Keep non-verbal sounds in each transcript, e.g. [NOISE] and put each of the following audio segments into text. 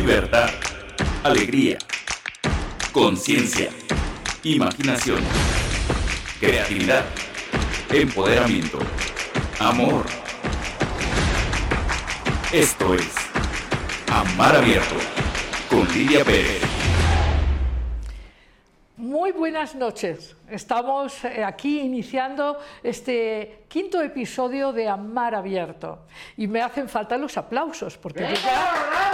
libertad, alegría, conciencia, imaginación, creatividad, empoderamiento, amor. Esto es Amar Abierto con Lidia Pérez. Muy buenas noches. Estamos eh, aquí iniciando este quinto episodio de Amar Abierto y me hacen falta los aplausos porque yo ya...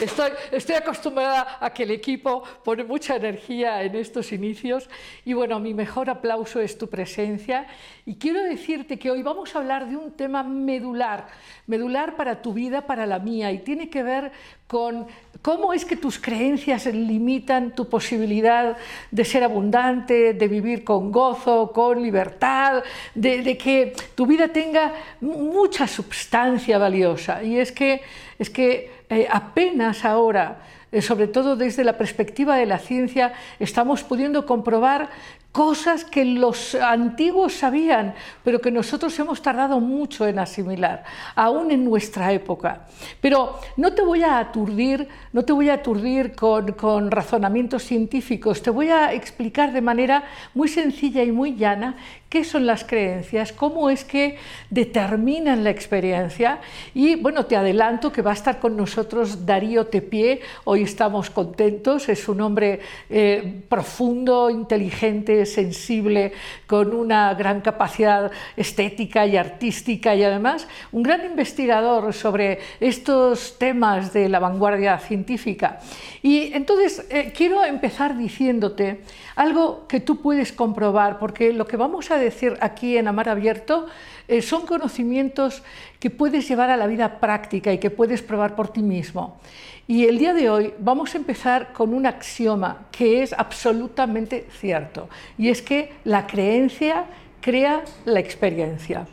Estoy, acostumbrada a que el equipo pone mucha energía en estos inicios y bueno, mi mejor aplauso es tu presencia. Y quiero decirte que hoy vamos a hablar de un tema medular, medular para tu vida, para la mía y tiene que ver con cómo es que tus creencias limitan tu posibilidad de ser abundante, de vivir con gozo, con libertad, de, que tu vida tenga mucha sustancia valiosa. Y es que, es que eh, apenas ahora, eh, sobre todo desde la perspectiva de la ciencia, estamos pudiendo comprobar cosas que los antiguos sabían, pero que nosotros hemos tardado mucho en asimilar, aún en nuestra época. Pero no te voy a aturdir, no te voy a aturdir con, con razonamientos científicos, te voy a explicar de manera muy sencilla y muy llana qué son las creencias, cómo es que determinan la experiencia y bueno, te adelanto que va a estar con nosotros Darío Tepié, hoy estamos contentos, es un hombre eh, profundo, inteligente, sensible, con una gran capacidad estética y artística y además un gran investigador sobre estos temas de la vanguardia científica. Y entonces eh, quiero empezar diciéndote algo que tú puedes comprobar, porque lo que vamos a decir aquí en Amar Abierto eh, son conocimientos que puedes llevar a la vida práctica y que puedes probar por ti mismo. Y el día de hoy vamos a empezar con un axioma que es absolutamente cierto, y es que la creencia crea la experiencia.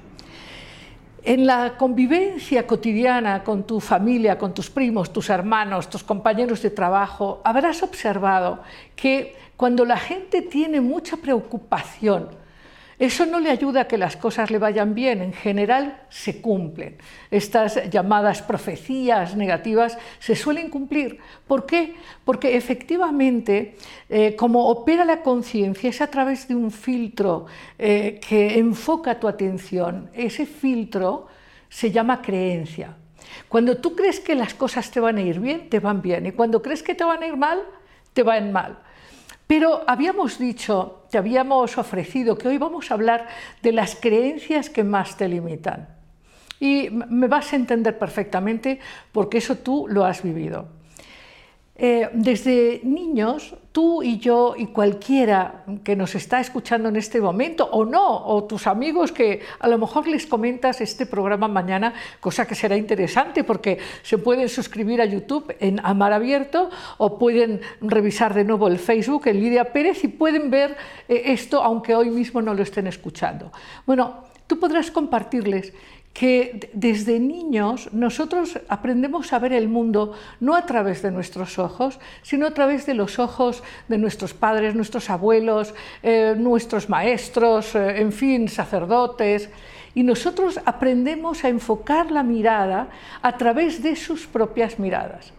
En la convivencia cotidiana con tu familia, con tus primos, tus hermanos, tus compañeros de trabajo, habrás observado que cuando la gente tiene mucha preocupación eso no le ayuda a que las cosas le vayan bien, en general se cumplen. Estas llamadas profecías negativas se suelen cumplir. ¿Por qué? Porque efectivamente, eh, como opera la conciencia, es a través de un filtro eh, que enfoca tu atención. Ese filtro se llama creencia. Cuando tú crees que las cosas te van a ir bien, te van bien. Y cuando crees que te van a ir mal, te van mal. Pero habíamos dicho, te habíamos ofrecido que hoy vamos a hablar de las creencias que más te limitan. Y me vas a entender perfectamente porque eso tú lo has vivido. Eh, desde niños, tú y yo y cualquiera que nos está escuchando en este momento, o no, o tus amigos que a lo mejor les comentas este programa mañana, cosa que será interesante porque se pueden suscribir a YouTube en Amar Abierto o pueden revisar de nuevo el Facebook en Lidia Pérez y pueden ver eh, esto aunque hoy mismo no lo estén escuchando. Bueno, tú podrás compartirles que desde niños nosotros aprendemos a ver el mundo no a través de nuestros ojos, sino a través de los ojos de nuestros padres, nuestros abuelos, eh, nuestros maestros, eh, en fin, sacerdotes. Y nosotros aprendemos a enfocar la mirada a través de sus propias miradas.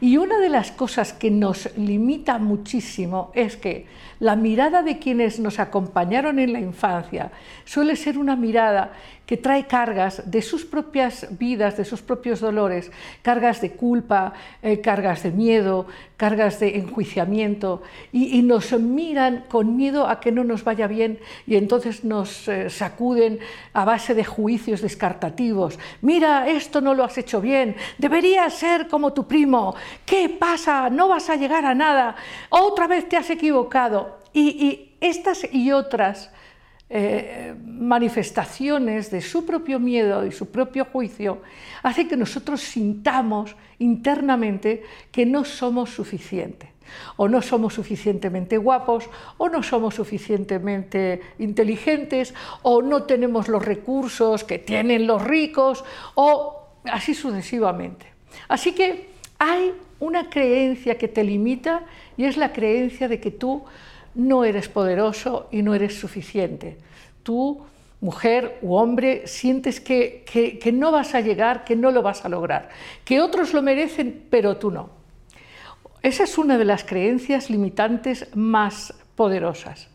Y una de las cosas que nos limita muchísimo es que la mirada de quienes nos acompañaron en la infancia suele ser una mirada que trae cargas de sus propias vidas, de sus propios dolores, cargas de culpa, eh, cargas de miedo, cargas de enjuiciamiento, y, nos miran con miedo a que no nos vaya bien y entonces nos eh, sacuden a base de juicios descartativos. Mira, esto no lo has hecho bien, deberías ser como tu primo, ¿qué pasa? No vas a llegar a nada, otra vez te has equivocado. y estas y otras eh, manifestaciones de su propio miedo y su propio juicio, hace que nosotros sintamos internamente que no somos suficientes. O no somos suficientemente guapos, o no somos suficientemente inteligentes, o no tenemos los recursos que tienen los ricos, o así sucesivamente. Así que hay una creencia que te limita y es la creencia de que tú no eres poderoso y no eres suficiente. Tú mujer u hombre, sientes que, que, no vas a llegar, que no lo vas a lograr, que otros lo merecen, pero tú no. Esa es una de las creencias limitantes más poderosas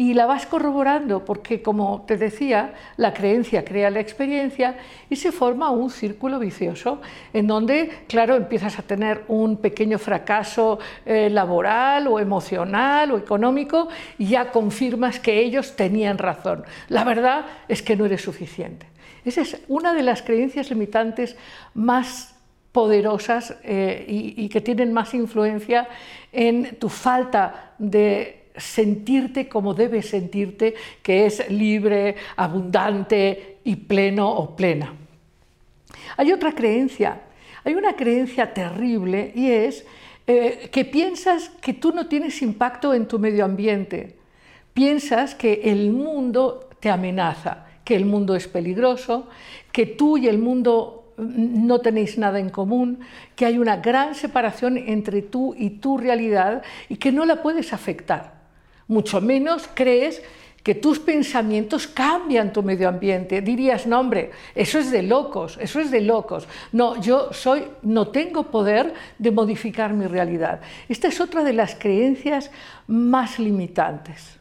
y la vas corroborando porque, como te decía, la creencia crea la experiencia y se forma un círculo vicioso en donde, claro, empiezas a tener un pequeño fracaso eh, laboral o emocional o económico y ya confirmas que ellos tenían razón. La verdad es que no eres suficiente. Esa es una de las creencias limitantes más poderosas eh, y que tienen más influencia en tu falta de sentirte como debes sentirte, que es libre, abundante y pleno o plena. Hay otra creencia, hay una creencia terrible y es eh, que piensas que tú no tienes impacto en tu medio ambiente, piensas que el mundo te amenaza, que el mundo es peligroso, que tú y el mundo no tenéis nada en común, que hay una gran separación entre tú y tu realidad y que no la puedes afectar mucho menos crees que tus pensamientos cambian tu medio ambiente. Dirías, no hombre, eso es de locos, eso es de locos. No, yo soy, no tengo poder de modificar mi realidad. Esta es otra de las creencias más limitantes.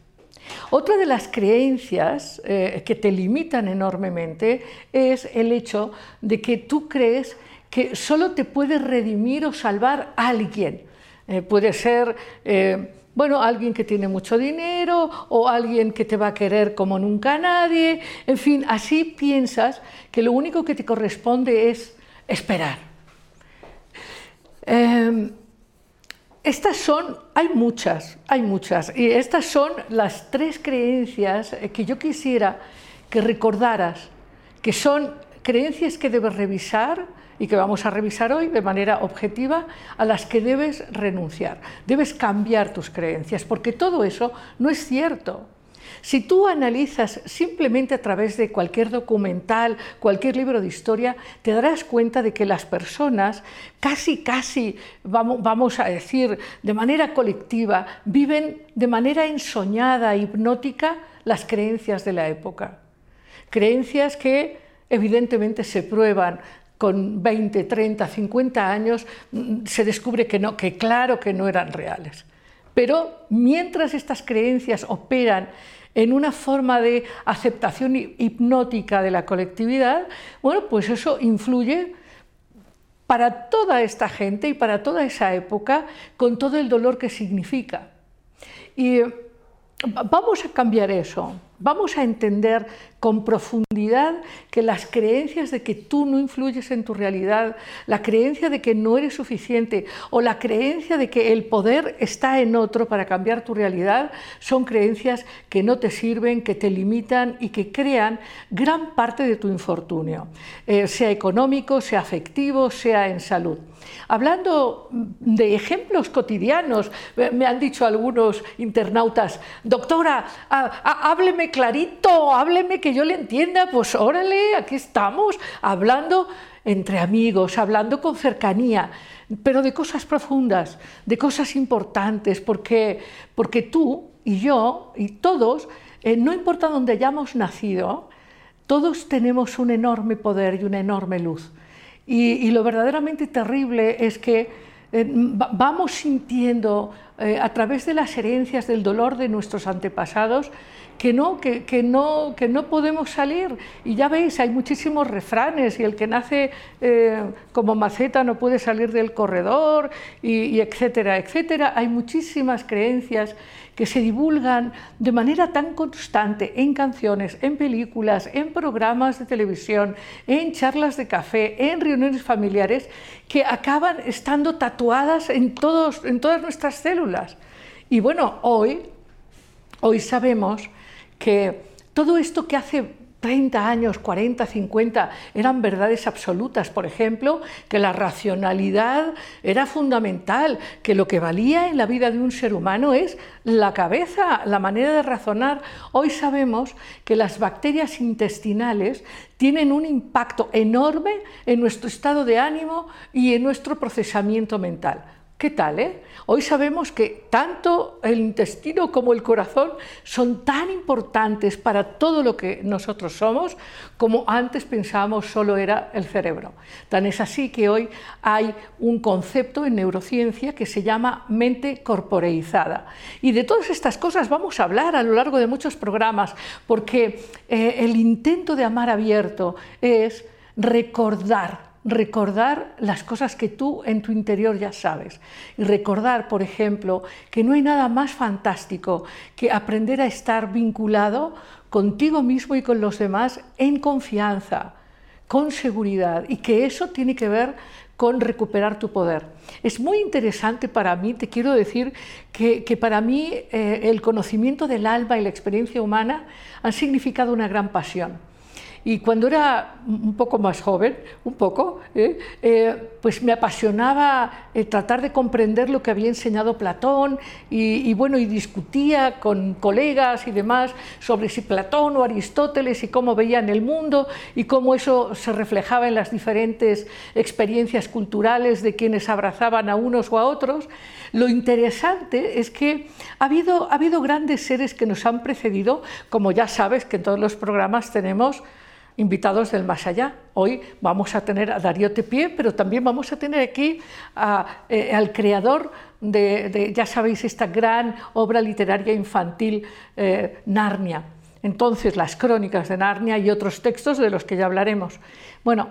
Otra de las creencias eh, que te limitan enormemente es el hecho de que tú crees que solo te puede redimir o salvar alguien. Eh, puede ser eh, bueno, alguien que tiene mucho dinero o alguien que te va a querer como nunca nadie. En fin, así piensas que lo único que te corresponde es esperar. Em, estas son, hay muchas, hay muchas, y estas son las tres creencias que yo quisiera que recordaras, que son creencias que debes revisar, y que vamos a revisar hoy de manera objetiva, a las que debes renunciar. Debes cambiar tus creencias, porque todo eso no es cierto. Si tú analizas simplemente a través de cualquier documental, cualquier libro de historia, te darás cuenta de que las personas, casi, casi, vamos, a decir, de manera colectiva, viven de manera ensoñada, hipnótica, las creencias de la época. Creencias que evidentemente se prueban con 20, 30, 50 años, mm, se descubre que no, que claro que no eran reales. Pero mientras estas creencias operan en una forma de aceptación hipnótica de la colectividad, bueno, pues eso influye para toda esta gente y para toda esa época con todo el dolor que significa. Y vamos a cambiar eso. Vamos a entender con profundidad que las creencias de que tú no influyes en tu realidad, la creencia de que no eres suficiente o la creencia de que el poder está en otro para cambiar tu realidad son creencias que no te sirven, que te limitan y que crean gran parte de tu infortunio, eh, sea económico, sea afectivo, sea en salud. Hablando de ejemplos cotidianos, me han dicho algunos internautas, doctora, hábleme clarito, hábleme que yo le entienda, pues órale, aquí estamos, hablando entre amigos, hablando con cercanía, pero de cosas profundas, de cosas importantes, porque, porque tú y yo y todos, eh, no importa dónde hayamos nacido, todos tenemos un enorme poder y una enorme luz. Y, lo verdaderamente terrible es que eh, vamos sintiendo eh, a través de las herencias del dolor de nuestros antepasados que no, que, no, que no podemos salir. Y ya veis, hay muchísimos refranes y el que nace eh, como maceta no puede salir del corredor y, etcétera, etcétera. Hay muchísimas creencias que se divulgan de manera tan constante en canciones, en películas, en programas de televisión, en charlas de café, en reuniones familiares, que acaban estando tatuadas en, todos, en todas nuestras células. Y bueno, hoy, hoy sabemos que todo esto que hace 30 años, 40, 50 eran verdades absolutas. Por ejemplo, que la racionalidad era fundamental, que lo que valía en la vida de un ser humano es la cabeza, la manera de razonar. Hoy sabemos que las bacterias intestinales tienen un impacto enorme en nuestro estado de ánimo y en nuestro procesamiento mental. ¿Qué tal? Eh? Hoy sabemos que tanto el intestino como el corazón son tan importantes para todo lo que nosotros somos como antes pensábamos solo era el cerebro. Tan es así que hoy hay un concepto en neurociencia que se llama mente corporeizada. Y de todas estas cosas vamos a hablar a lo largo de muchos programas porque eh, el intento de amar abierto es recordar recordar las cosas que tú en tu interior ya sabes. Y recordar, por ejemplo, que no hay nada más fantástico que aprender a estar vinculado contigo mismo y con los demás en confianza, con seguridad, y que eso tiene que ver con recuperar tu poder. Es muy interesante para mí, te quiero decir que, para mí eh, el conocimiento del alma y la experiencia humana han significado una gran pasión. Y cuando era un poco más joven, un poco, ¿eh? Eh, pues me apasionaba eh, tratar de comprender lo que había enseñado Platón y, bueno, y discutía con colegas y demás sobre si Platón o Aristóteles y cómo veían el mundo y cómo eso se reflejaba en las diferentes experiencias culturales de quienes abrazaban a unos o a otros. Lo interesante es que ha habido, ha habido grandes seres que nos han precedido, como ya sabes que en todos los programas tenemos invitados del más allá. Hoy vamos a tener a Darío Tepié, pero también vamos a tener aquí eh, al creador de, ya sabéis, esta gran obra literaria infantil, eh, Narnia. Entonces, las crónicas de Narnia y otros textos de los que ya hablaremos. Bueno,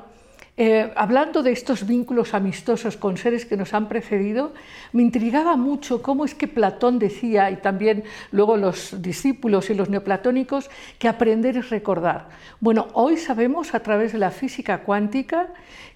eh, hablando de estos vínculos amistosos con seres que nos han precedido, me intrigaba mucho cómo es que Platón decía, y también luego los discípulos y los neoplatónicos, que aprender es recordar. Bueno, hoy sabemos a través de la física cuántica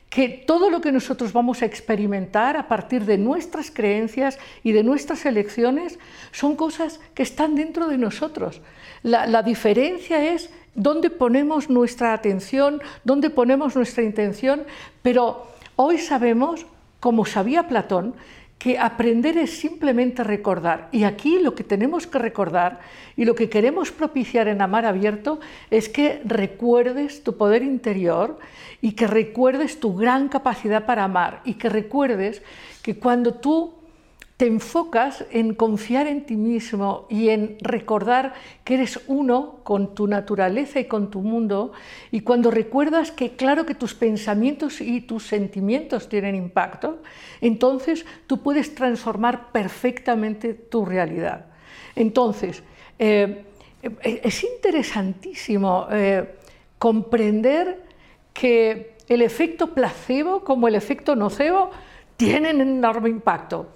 que todo lo que nosotros vamos a experimentar a partir de nuestras creencias y de nuestras elecciones son cosas que están dentro de nosotros. la diferencia es dónde ponemos nuestra atención, dónde ponemos nuestra intención, pero hoy sabemos, como sabía Platón, que aprender es simplemente recordar. Y aquí lo que tenemos que recordar y lo que queremos propiciar en Amar Abierto es que recuerdes tu poder interior y que recuerdes tu gran capacidad para amar y que recuerdes que cuando tú te enfocas en confiar en ti mismo y en recordar que eres uno con tu naturaleza y con tu mundo, y cuando recuerdas que claro que tus pensamientos y tus sentimientos tienen impacto, entonces tú puedes transformar perfectamente tu realidad. Entonces, eh, es interesantísimo eh, comprender que el efecto placebo como el efecto nocebo tienen enorme impacto.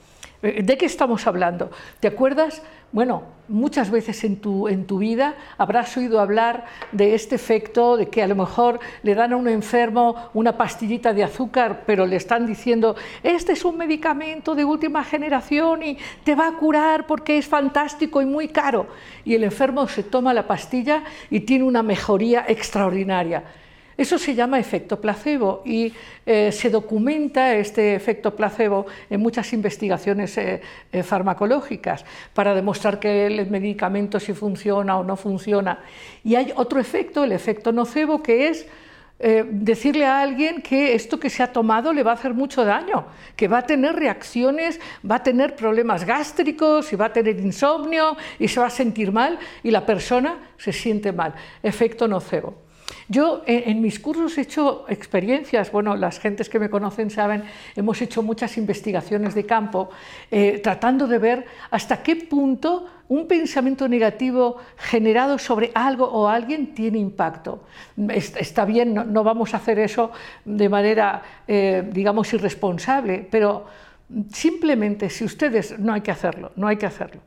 Eh, ¿De qué estamos hablando? ¿Te acuerdas? Bueno, muchas veces en tu, en tu vida habrás oído hablar de este efecto, de que a lo mejor le dan a un enfermo una pastillita de azúcar, pero le están diciendo, este es un medicamento de última generación y te va a curar porque es fantástico y muy caro. Y el enfermo se toma la pastilla y tiene una mejoría extraordinaria. Eso se llama efecto placebo y eh, se documenta este efecto placebo en muchas investigaciones eh, eh, farmacológicas para demostrar que el medicamento si funciona o no funciona. Y hay otro efecto, el efecto nocebo, que es decirle a alguien que esto que se ha tomado le va a hacer mucho daño, que va a tener reacciones, va a tener problemas gástricos y va a tener insomnio y se va a sentir mal y la persona se siente mal. Efecto nocebo. Yo en, mis cursos he hecho experiencias, bueno, las gentes que me conocen saben, hemos hecho muchas investigaciones de campo eh, tratando de ver hasta qué punto un pensamiento negativo generado sobre algo o alguien tiene impacto. Está bien, no, vamos a hacer eso de manera, eh, digamos, irresponsable, pero simplemente si ustedes, no hay que hacerlo, no hay que hacerlo.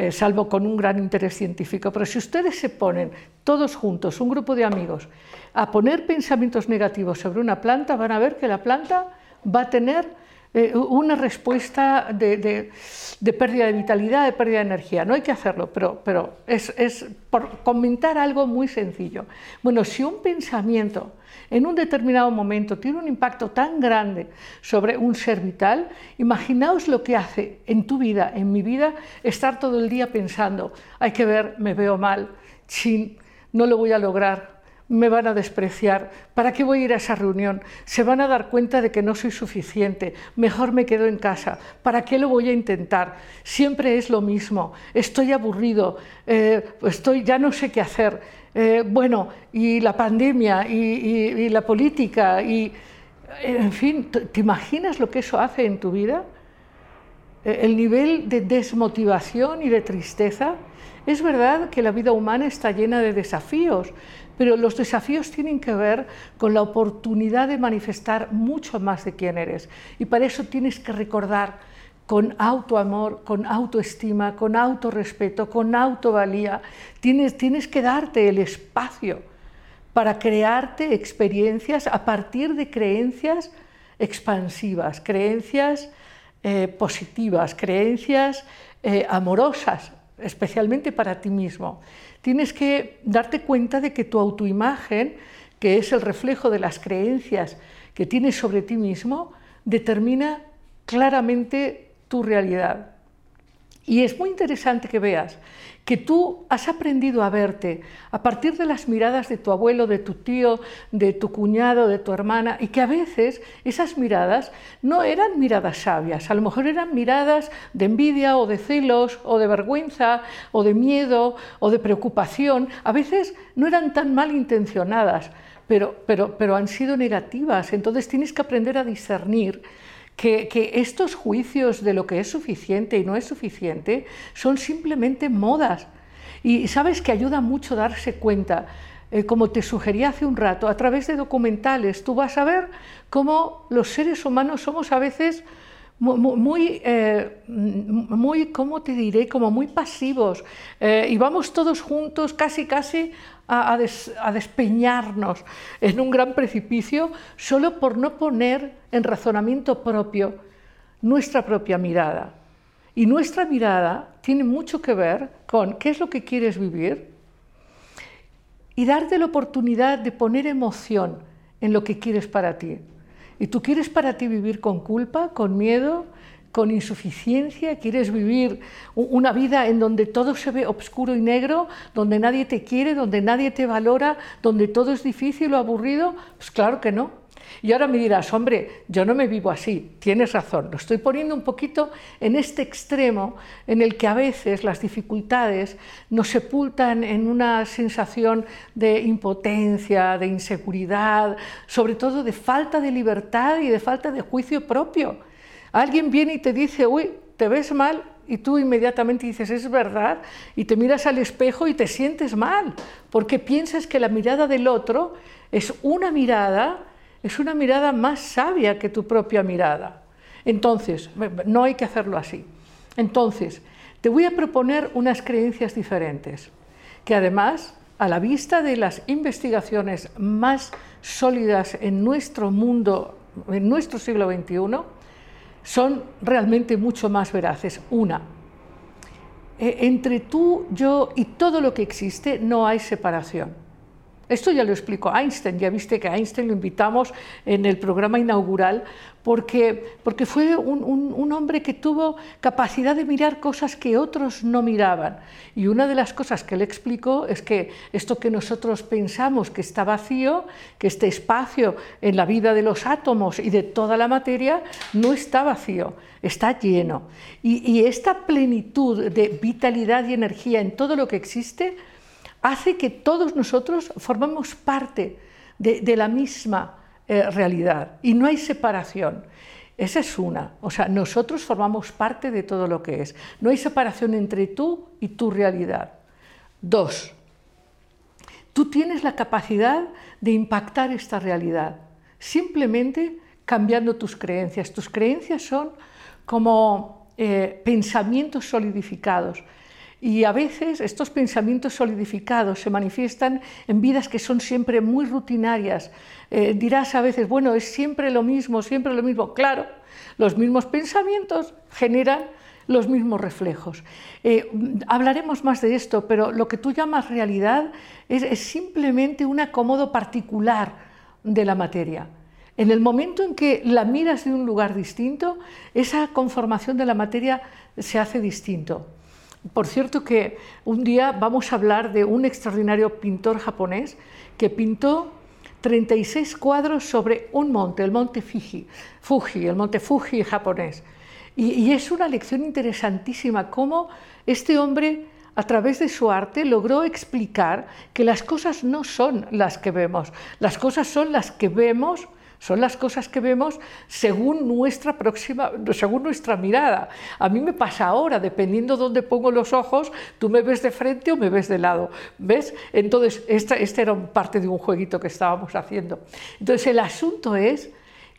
Eh, salvo con un gran interés científico. Pero si ustedes se ponen todos juntos, un grupo de amigos, a poner pensamientos negativos sobre una planta, van a ver que la planta va a tener eh, una respuesta de, pérdida de vitalidad, de pérdida de energía. No hay que hacerlo, pero, pero es, es por comentar algo muy sencillo. Bueno, si un pensamiento en un determinado momento tiene un impacto tan grande sobre un ser vital, imaginaos lo que hace en tu vida, en mi vida, estar todo el día pensando, hay que ver, me veo mal, chin, no lo voy a lograr, me van a despreciar, ¿para qué voy a ir a esa reunión? Se van a dar cuenta de que no soy suficiente, mejor me quedo en casa, ¿para qué lo voy a intentar? Siempre es lo mismo, estoy aburrido, eh, estoy, ya no sé qué hacer. Eh, bueno, y la pandemia, y, la política, y en fin, ¿te imaginas lo que eso hace en tu vida? Eh, el nivel de desmotivación y de tristeza. Es verdad que la vida humana está llena de desafíos, pero los desafíos tienen que ver con la oportunidad de manifestar mucho más de quién eres. Y para eso tienes que recordar con autoamor, con autoestima, con autorrespeto, con autovalía. Tienes, tienes que darte el espacio para crearte experiencias a partir de creencias expansivas, creencias eh, positivas, creencias eh, amorosas, especialmente para ti mismo tienes que darte cuenta de que tu autoimagen, que es el reflejo de las creencias que tienes sobre ti mismo, determina claramente tu realidad. Y es muy interesante que veas que tú has aprendido a verte a partir de las miradas de tu abuelo, de tu tío, de tu cuñado, de tu hermana, y que a veces esas miradas no eran miradas sabias, a lo mejor eran miradas de envidia o de celos o de vergüenza o de miedo o de preocupación, a veces no eran tan mal intencionadas, pero, pero, pero han sido negativas, entonces tienes que aprender a discernir que, estos juicios de lo que es suficiente y no es suficiente son simplemente modas. Y sabes que ayuda mucho darse cuenta, eh, como te sugería hace un rato, a través de documentales, tú vas a ver cómo los seres humanos somos a veces muy, eh, muy, ¿cómo te diré? Como muy pasivos. Eh, y vamos todos juntos, casi, casi, a, despeñarnos en un gran precipicio solo por no poner en razonamiento propio nuestra propia mirada. Y nuestra mirada tiene mucho que ver con qué es lo que quieres vivir y darte la oportunidad de poner emoción en lo que quieres para ti. Y tú quieres para ti vivir con culpa, con miedo, con insuficiencia, quieres vivir una vida en donde todo se ve oscuro y negro, donde nadie te quiere, donde nadie te valora, donde todo es difícil o aburrido, pues claro que no. Y ahora me dirás, hombre, yo no me vivo así, tienes razón, lo estoy poniendo un poquito en este extremo en el que a veces las dificultades nos sepultan en una sensación de impotencia, de inseguridad, sobre todo de falta de libertad y de falta de juicio propio. Alguien viene y te dice, uy, te ves mal, y tú inmediatamente dices, es verdad, y te miras al espejo y te sientes mal, porque piensas que la mirada del otro es una mirada, es una mirada más sabia que tu propia mirada. Entonces, no hay que hacerlo así. Entonces, te voy a proponer unas creencias diferentes, que además, a la vista de las investigaciones más sólidas en nuestro mundo, en nuestro siglo XXI, son realmente mucho más veraces. Una, e, entre tú, yo y todo lo que existe no hay separación. Esto ya lo explicó Einstein, ya viste que a Einstein lo invitamos en el programa inaugural porque, porque fue un, hombre que tuvo capacidad de mirar cosas que otros no miraban. Y una de las cosas que él explicó es que esto que nosotros pensamos que está vacío, que este espacio en la vida de los átomos y de toda la materia, no está vacío, está lleno. Y esta plenitud de vitalidad y energía en todo lo que existe, hace que todos nosotros formamos parte de, la misma eh, realidad y no hay separación. Esa es una, o sea, nosotros formamos parte de todo lo que es. No hay separación entre tú y tu realidad. Dos, tú tienes la capacidad de impactar esta realidad, simplemente cambiando tus creencias. Tus creencias son como eh, pensamientos solidificados y a veces estos pensamientos solidificados se manifiestan en vidas que son siempre muy rutinarias. Eh, dirás a veces, bueno, es siempre lo mismo, siempre lo mismo. Claro, los mismos pensamientos generan los mismos reflejos. Eh, hablaremos más de esto, pero lo que tú llamas realidad es, es simplemente un acomodo particular de la materia. En el momento en que la miras de un lugar distinto, esa conformación de la materia se hace distinto. Por cierto que un día vamos a hablar de un extraordinario pintor japonés que pintó 36 cuadros sobre un monte, el monte Fuji, Fuji el monte Fuji japonés. Y, y es una lección interesantísima cómo este hombre a través de su arte logró explicar que las cosas no son las que vemos, las cosas son las que vemos son las cosas que vemos según nuestra próxima, según nuestra mirada. A mí me pasa ahora, dependiendo de dónde pongo los ojos, tú me ves de frente o me ves de lado. ¿Ves? Entonces, esta, este era parte de un jueguito que estábamos haciendo. Entonces, el asunto es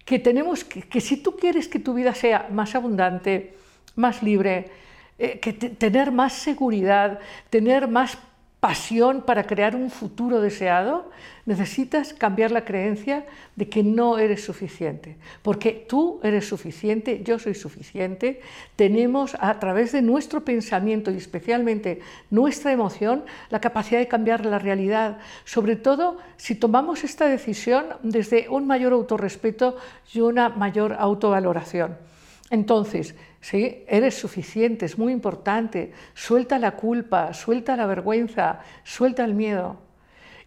que tenemos que, que si tú quieres que tu vida sea más abundante, más libre, eh, que tener más seguridad, tener más pasión para crear un futuro deseado, necesitas cambiar la creencia de que no eres suficiente, porque tú eres suficiente, yo soy suficiente, tenemos a través de nuestro pensamiento y especialmente nuestra emoción la capacidad de cambiar la realidad, sobre todo si tomamos esta decisión desde un mayor autorrespeto y una mayor autovaloración. Entonces, ¿sí? eres suficiente, es muy importante, suelta la culpa, suelta la vergüenza, suelta el miedo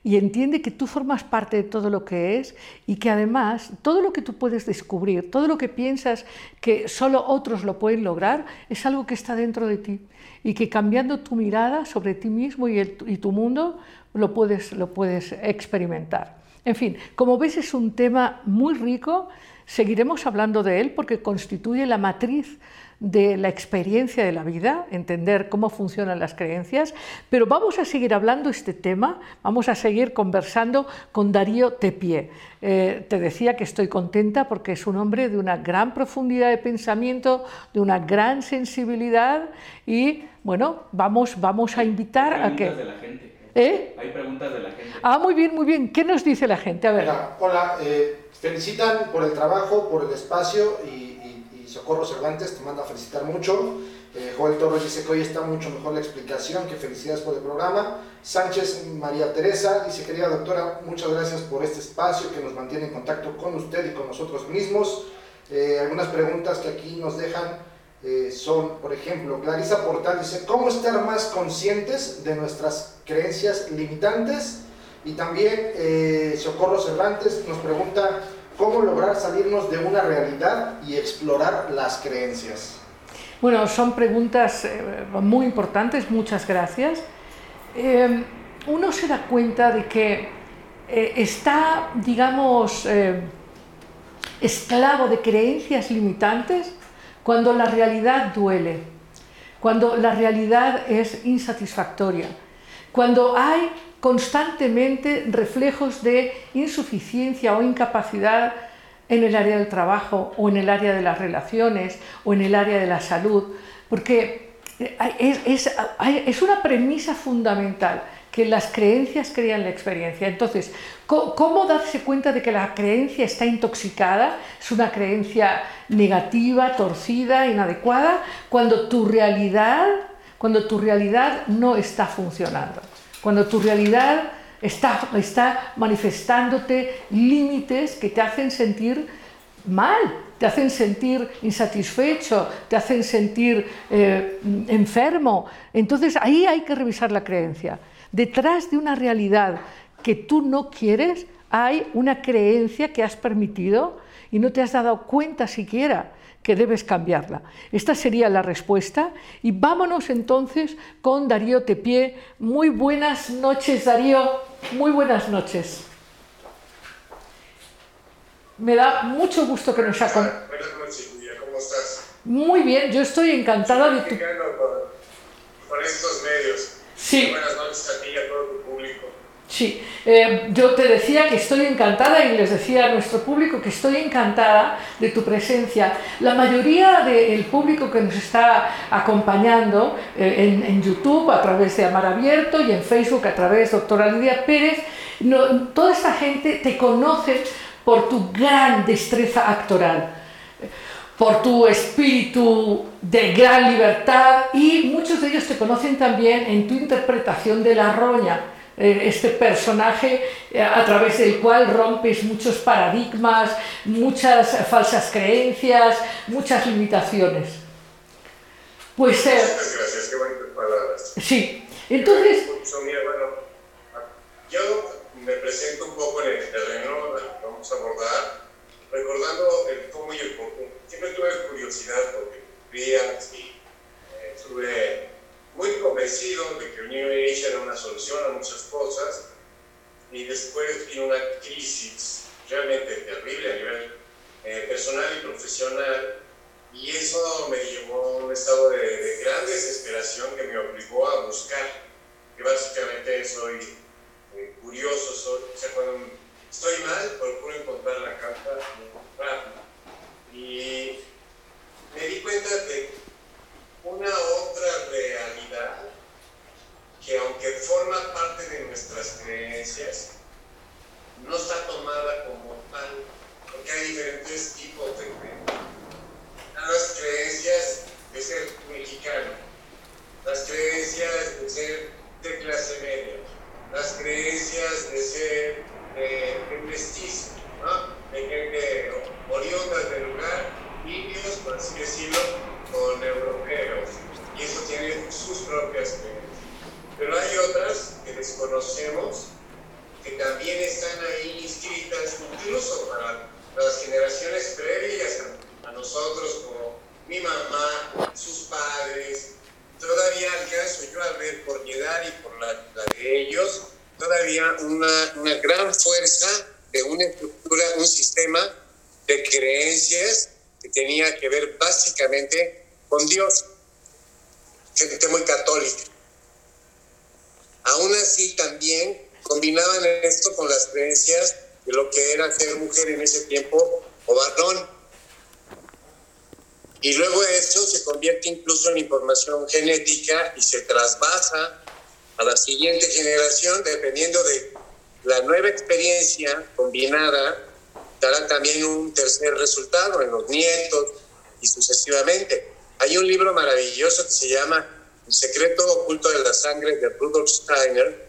y entiende que tú formas parte de todo lo que es y que además todo lo que tú puedes descubrir, todo lo que piensas que solo otros lo pueden lograr, es algo que está dentro de ti y que cambiando tu mirada sobre ti mismo y, tu mundo lo puedes experimentar. En fin, como ves es un tema muy rico, seguiremos hablando de él porque constituye la matriz de la experiencia de la vida, entender cómo funcionan las creencias, pero vamos a seguir hablando este tema, vamos a seguir conversando con Darío Tepié. Eh, te decía que estoy contenta porque es un hombre de una gran profundidad de pensamiento, de una gran sensibilidad y bueno, vamos, vamos a invitar a que... De la gente. ¿Eh? Hay preguntas de la gente. Ah, muy bien, muy bien. ¿Qué nos dice la gente? A ver. Hola, hola eh, felicitan por el trabajo, por el espacio y Socorro Cervantes te manda a felicitar mucho. Eh, Joel Torres dice que hoy está mucho mejor la explicación, que felicidades por el programa. Sánchez María Teresa dice, querida doctora, muchas gracias por este espacio que nos mantiene en contacto con usted y con nosotros mismos. Eh, algunas preguntas que aquí nos dejan eh, son, por ejemplo, Clarisa Portal dice, ¿cómo estar más conscientes de nuestras creencias limitantes? Y también Socorro Cervantes nos pregunta, cómo lograr salirnos de una realidad y explorar las creencias. Bueno, son preguntas eh, muy importantes, muchas gracias. Eh, uno se da cuenta de que eh, está, digamos, esclavo de creencias limitantes cuando la realidad duele, cuando la realidad es insatisfactoria, cuando hay constantemente reflejos de insuficiencia o incapacidad en el área del trabajo o en el área de las relaciones o en el área de la salud, porque es, una premisa fundamental que las creencias crean la experiencia. Entonces, ¿cómo darse cuenta de que la creencia está intoxicada? Es una creencia negativa, torcida, inadecuada, cuando tu realidad, cuando tu realidad no está funcionando cuando tu realidad está, está manifestándote límites que te hacen sentir mal, te hacen sentir insatisfecho, te hacen sentir eh, enfermo. Entonces ahí hay que revisar la creencia. Detrás de una realidad que tú no quieres, hay una creencia que has permitido y no te has dado cuenta siquiera que debes cambiarla. Esta sería la respuesta y vámonos entonces con Darío Tepié. Muy buenas noches, Darío. Muy buenas noches. Me da mucho gusto que nos acompañes. Buenas noches, ¿cómo estás? Muy bien, yo estoy encantada de tu... Con estos medios. Sí. Buenas noches a ti y a todo tu público. Sí, eh, yo te decía que estoy encantada y les decía a nuestro público que estoy encantada de tu presencia. La mayoría del público que nos está acompañando eh, en, YouTube a través de Amar Abierto y en Facebook a través de doctora Lidia Pérez, toda esta gente te conoce por tu gran destreza actoral por tu espíritu de gran libertad y muchos de ellos te conocen también en tu interpretación de la roña este personaje eh, a través del cual rompes muchos paradigmas, muchas falsas creencias, muchas limitaciones. Pues... Eh, gracias, qué bonito. palabras. Sí, entonces... Sonia, bueno, yo me presento un poco en el terreno, que vamos a abordar, recordando el cómo y el qué. Siempre tuve curiosidad porque vivía y eh, estuve muy convencido de que New Age era una solución a muchas cosas y después vino una crisis realmente terrible a nivel eh, personal y profesional y eso me llevó a un estado de, de gran desesperación que me obligó a buscar, que básicamente soy eh, curioso, soy, o sea, cuando estoy mal, procuro encontrar la carta y me di cuenta de una otra realidad que aunque forma parte de nuestras creencias, no está tomada como tal, porque hay diferentes tipos de creencias. Las creencias de ser mexicano, las creencias de ser de clase media, las creencias de ser eh, mestizo, ¿no? de gente oriundas del lugar, indios, por así decirlo, con europeos. Y eso tiene sus propias creencias. Pero hay otras que desconocemos que también están ahí inscritas, incluso para las generaciones previas a, a nosotros, como mi mamá, sus padres. Todavía alcanzo yo a ver por mi edad y por la, la de ellos, todavía una, una gran fuerza de una estructura, un sistema de creencias que tenía que ver básicamente con Dios. Gente muy católica. Aún así también combinaban esto con las creencias de lo que era ser mujer en ese tiempo o varón. Y luego eso se convierte incluso en información genética y se trasvasa a la siguiente generación dependiendo de la nueva experiencia combinada dará también un tercer resultado en los nietos y sucesivamente. Hay un libro maravilloso que se llama El secreto oculto de la sangre de Rudolf Steiner,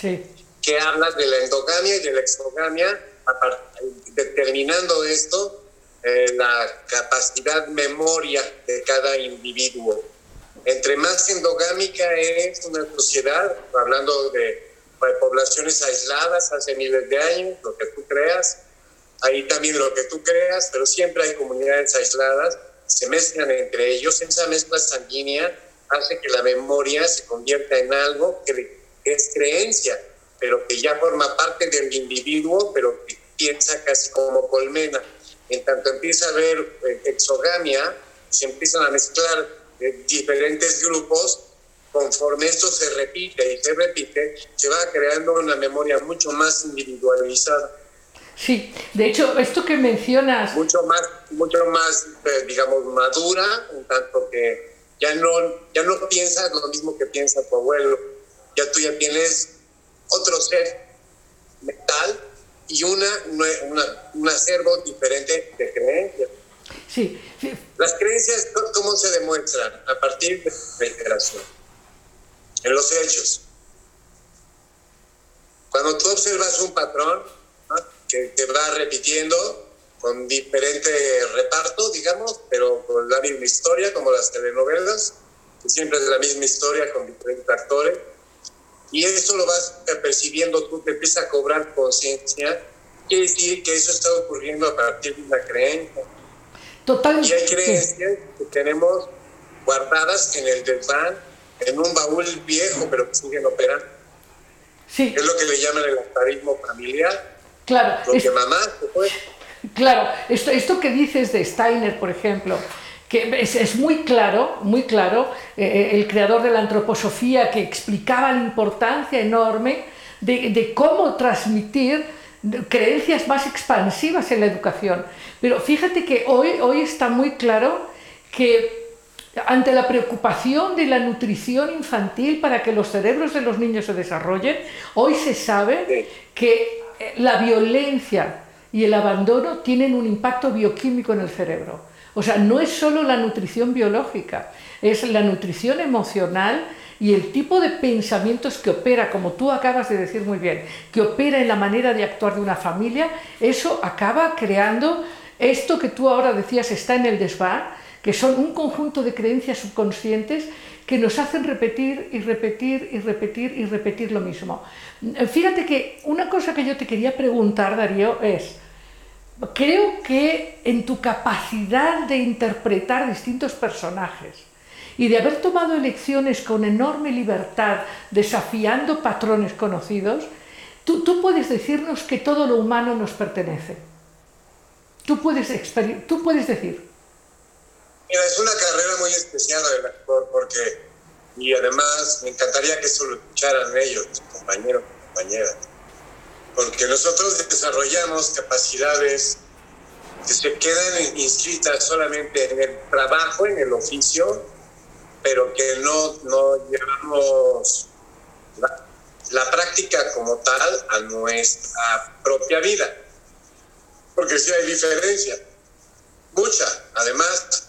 Sí. que habla de la endogamia y de la exogamia, determinando esto, eh, la capacidad memoria de cada individuo. Entre más endogámica es una sociedad, hablando de, de poblaciones aisladas hace miles de años, lo que tú creas, ahí también lo que tú creas, pero siempre hay comunidades aisladas, se mezclan entre ellos, esa mezcla sanguínea hace que la memoria se convierta en algo que, es creencia, pero que ya forma parte del individuo, pero que piensa casi como colmena. En tanto empieza a haber eh, exogamia, se empiezan a mezclar eh, diferentes grupos, conforme esto se repite y se repite, se va creando una memoria mucho más individualizada. Sí, de hecho, esto que mencionas... Mucho más, mucho más eh, digamos, madura, en tanto que ya no, ya no piensas lo mismo que piensa tu abuelo, ya tú ya tienes otro ser mental y una, una, un acervo diferente de creencias. Sí, sí. Las creencias, ¿cómo se demuestran? A partir de reiteración, en los hechos. Cuando tú observas un patrón que te va repitiendo con diferente reparto, digamos, pero con la misma historia, como las telenovelas, que siempre es la misma historia con diferentes actores, y eso lo vas percibiendo tú, te empieza a cobrar conciencia, quiere decir que eso está ocurriendo a partir de una creencia. Totalmente. Y hay creencias que tenemos guardadas en el desván, en un baúl viejo, pero que siguen operando. Sí. Es lo que le llaman el altarismo familiar. Claro. Lo es- que mamá se fue. Claro, esto, esto que dices de Steiner, por ejemplo, que es, es muy claro, muy claro, eh, el creador de la antroposofía que explicaba la importancia enorme de, de cómo transmitir creencias más expansivas en la educación. Pero fíjate que hoy, hoy está muy claro que ante la preocupación de la nutrición infantil para que los cerebros de los niños se desarrollen, hoy se sabe que eh, la violencia y el abandono tienen un impacto bioquímico en el cerebro. O sea, no es solo la nutrición biológica, es la nutrición emocional y el tipo de pensamientos que opera, como tú acabas de decir muy bien, que opera en la manera de actuar de una familia, eso acaba creando esto que tú ahora decías está en el desván, que son un conjunto de creencias subconscientes que nos hacen repetir y repetir y repetir y repetir lo mismo. Fíjate que una cosa que yo te quería preguntar, Darío, es, creo que en tu capacidad de interpretar distintos personajes y de haber tomado elecciones con enorme libertad, desafiando patrones conocidos, tú, tú puedes decirnos que todo lo humano nos pertenece. Tú puedes, tú puedes decir. Mira, es una carrera muy especial el actor porque, y además me encantaría que eso lo escucharan ellos, compañeros, compañeras porque nosotros desarrollamos capacidades que se quedan inscritas solamente en el trabajo, en el oficio, pero que no, no llevamos la, la práctica como tal a nuestra propia vida. Porque sí hay diferencia, mucha. Además,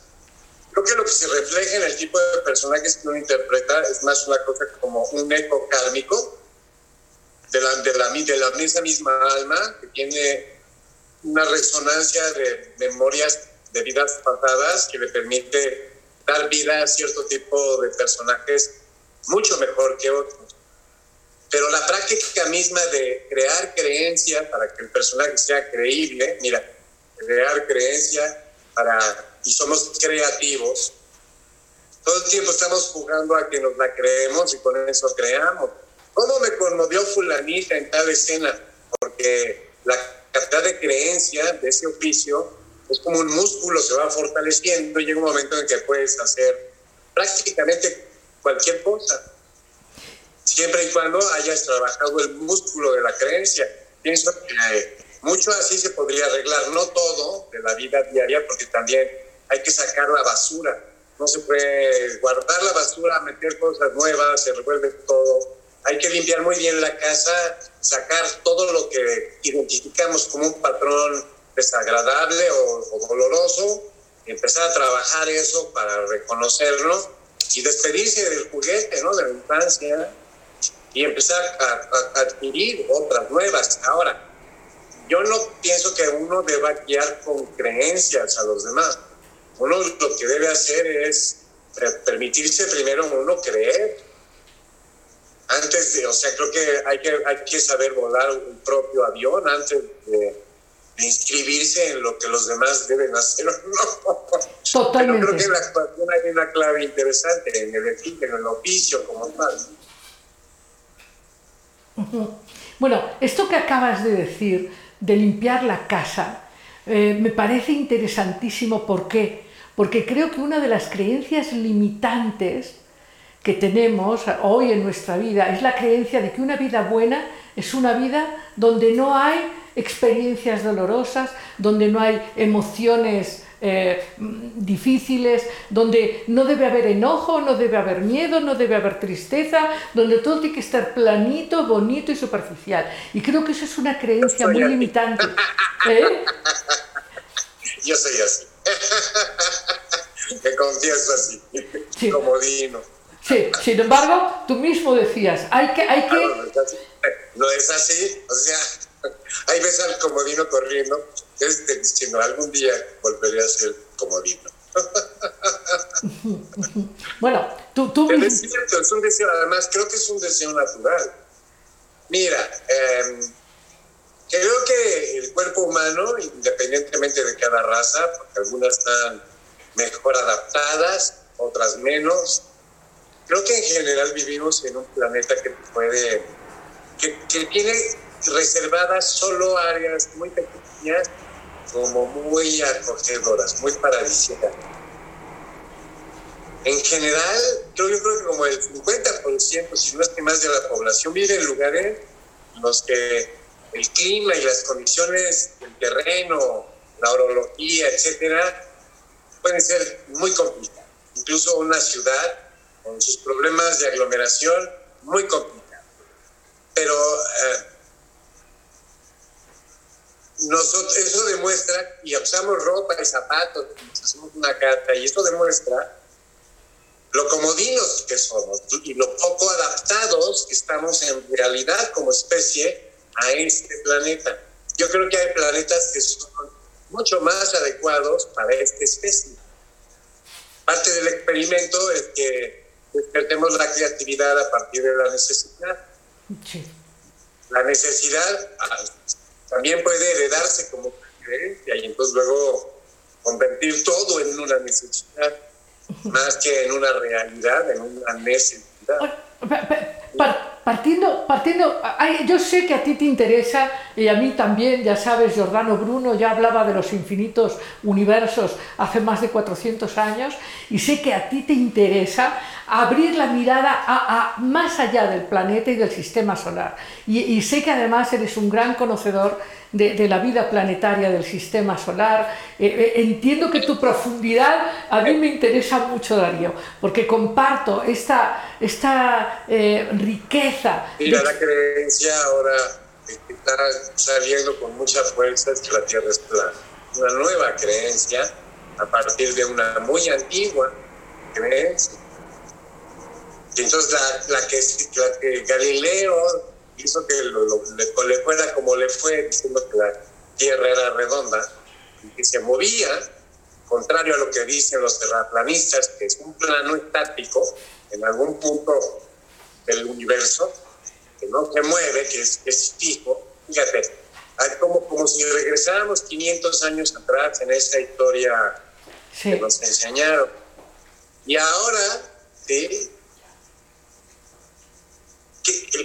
creo que lo que se refleja en el tipo de personajes que uno interpreta es más una cosa como un eco kármico, de la, de la, de la misma alma, que tiene una resonancia de memorias de vidas pasadas que le permite dar vida a cierto tipo de personajes mucho mejor que otros. Pero la práctica misma de crear creencia para que el personaje sea creíble, mira, crear creencia para, y somos creativos, todo el tiempo estamos jugando a que nos la creemos y con eso creamos. ¿Cómo me conmovió fulanita en tal escena? Porque la cantidad de creencia de ese oficio es como un músculo, se va fortaleciendo y llega un momento en que puedes hacer prácticamente cualquier cosa. Siempre y cuando hayas trabajado el músculo de la creencia. Pienso que mucho así se podría arreglar, no todo de la vida diaria, porque también hay que sacar la basura. No se puede guardar la basura, meter cosas nuevas, se revuelve todo hay que limpiar muy bien la casa, sacar todo lo que identificamos como un patrón desagradable o, doloroso, empezar a trabajar eso para reconocerlo y despedirse del juguete, ¿no? De la infancia y empezar a, adquirir otras nuevas. Ahora, yo no pienso que uno deba guiar con creencias a los demás. Uno lo que debe hacer es permitirse primero uno creer antes de, o sea, creo que hay que, hay que saber volar un propio avión antes de, inscribirse en lo que los demás deben hacer. [LAUGHS] ¿no? Totalmente. Pero creo que en la actuación hay una clave interesante en el, en el oficio como tal. Bueno, esto que acabas de decir, de limpiar la casa, eh, me parece interesantísimo. ¿Por qué? Porque creo que una de las creencias limitantes que tenemos hoy en nuestra vida es la creencia de que una vida buena es una vida donde no hay experiencias dolorosas, donde no hay emociones eh, difíciles, donde no debe haber enojo, no debe haber miedo, no debe haber tristeza, donde todo tiene que estar planito, bonito y superficial. Y creo que eso es una creencia muy limitante. [LAUGHS] ¿eh? Yo soy así. [LAUGHS] Me confieso así, sí. comodino. Sí, sin embargo, tú mismo decías, hay que... Hay que... No, es así, o sea, [LAUGHS] ahí ves al comodino corriendo, este, diciendo, algún día volveré a ser comodino. [LAUGHS] bueno, tú... tú Pero es cierto, es un deseo, además creo que es un deseo natural. Mira, eh, creo que el cuerpo humano, independientemente de cada raza, porque algunas están mejor adaptadas, otras menos, creo que en general vivimos en un planeta que puede, que, que tiene reservadas solo áreas muy pequeñas, como muy acogedoras, muy paradisíacas. En general, yo, yo creo que como el 50%, si no es que más de la población, vive en lugares en los que el clima y las condiciones del terreno, la orología, etcétera, pueden ser muy complicadas. Incluso una ciudad con sus problemas de aglomeración muy complicados. Pero eh, nosotros, eso demuestra, y usamos ropa y zapatos, hacemos una carta, y eso demuestra lo comodinos que somos y lo poco adaptados que estamos en realidad como especie a este planeta. Yo creo que hay planetas que son mucho más adecuados para esta especie. Parte del experimento es que despertemos la creatividad a partir de la necesidad. Sí. La necesidad ah, también puede heredarse como creencia y entonces luego convertir todo en una necesidad, más que en una realidad, en una necesidad. Partiendo, partiendo, yo sé que a ti te interesa y a mí también, ya sabes, Giordano Bruno ya hablaba de los infinitos universos hace más de 400 años y sé que a ti te interesa abrir la mirada a, más allá del planeta y del sistema solar. Y, sé que además eres un gran conocedor de, la vida planetaria del sistema solar. Eh, eh, entiendo que tu profundidad a mí me interesa mucho, Darío, porque comparto esta, esta eh, riqueza. Mira, la creencia ahora está saliendo con mucha fuerza es que la Tierra es plana. Una nueva creencia a partir de una muy antigua creencia y entonces la, que, Galileo hizo que le, fuera como le fue, diciendo que la Tierra era redonda y que se movía, contrario a lo que dicen los terraplanistas, que es un plano estático en algún punto del universo, que no se mueve, que es, fijo. Fíjate, como, como si regresáramos 500 años atrás en esa historia que nos enseñaron. Y ahora, ¿sí?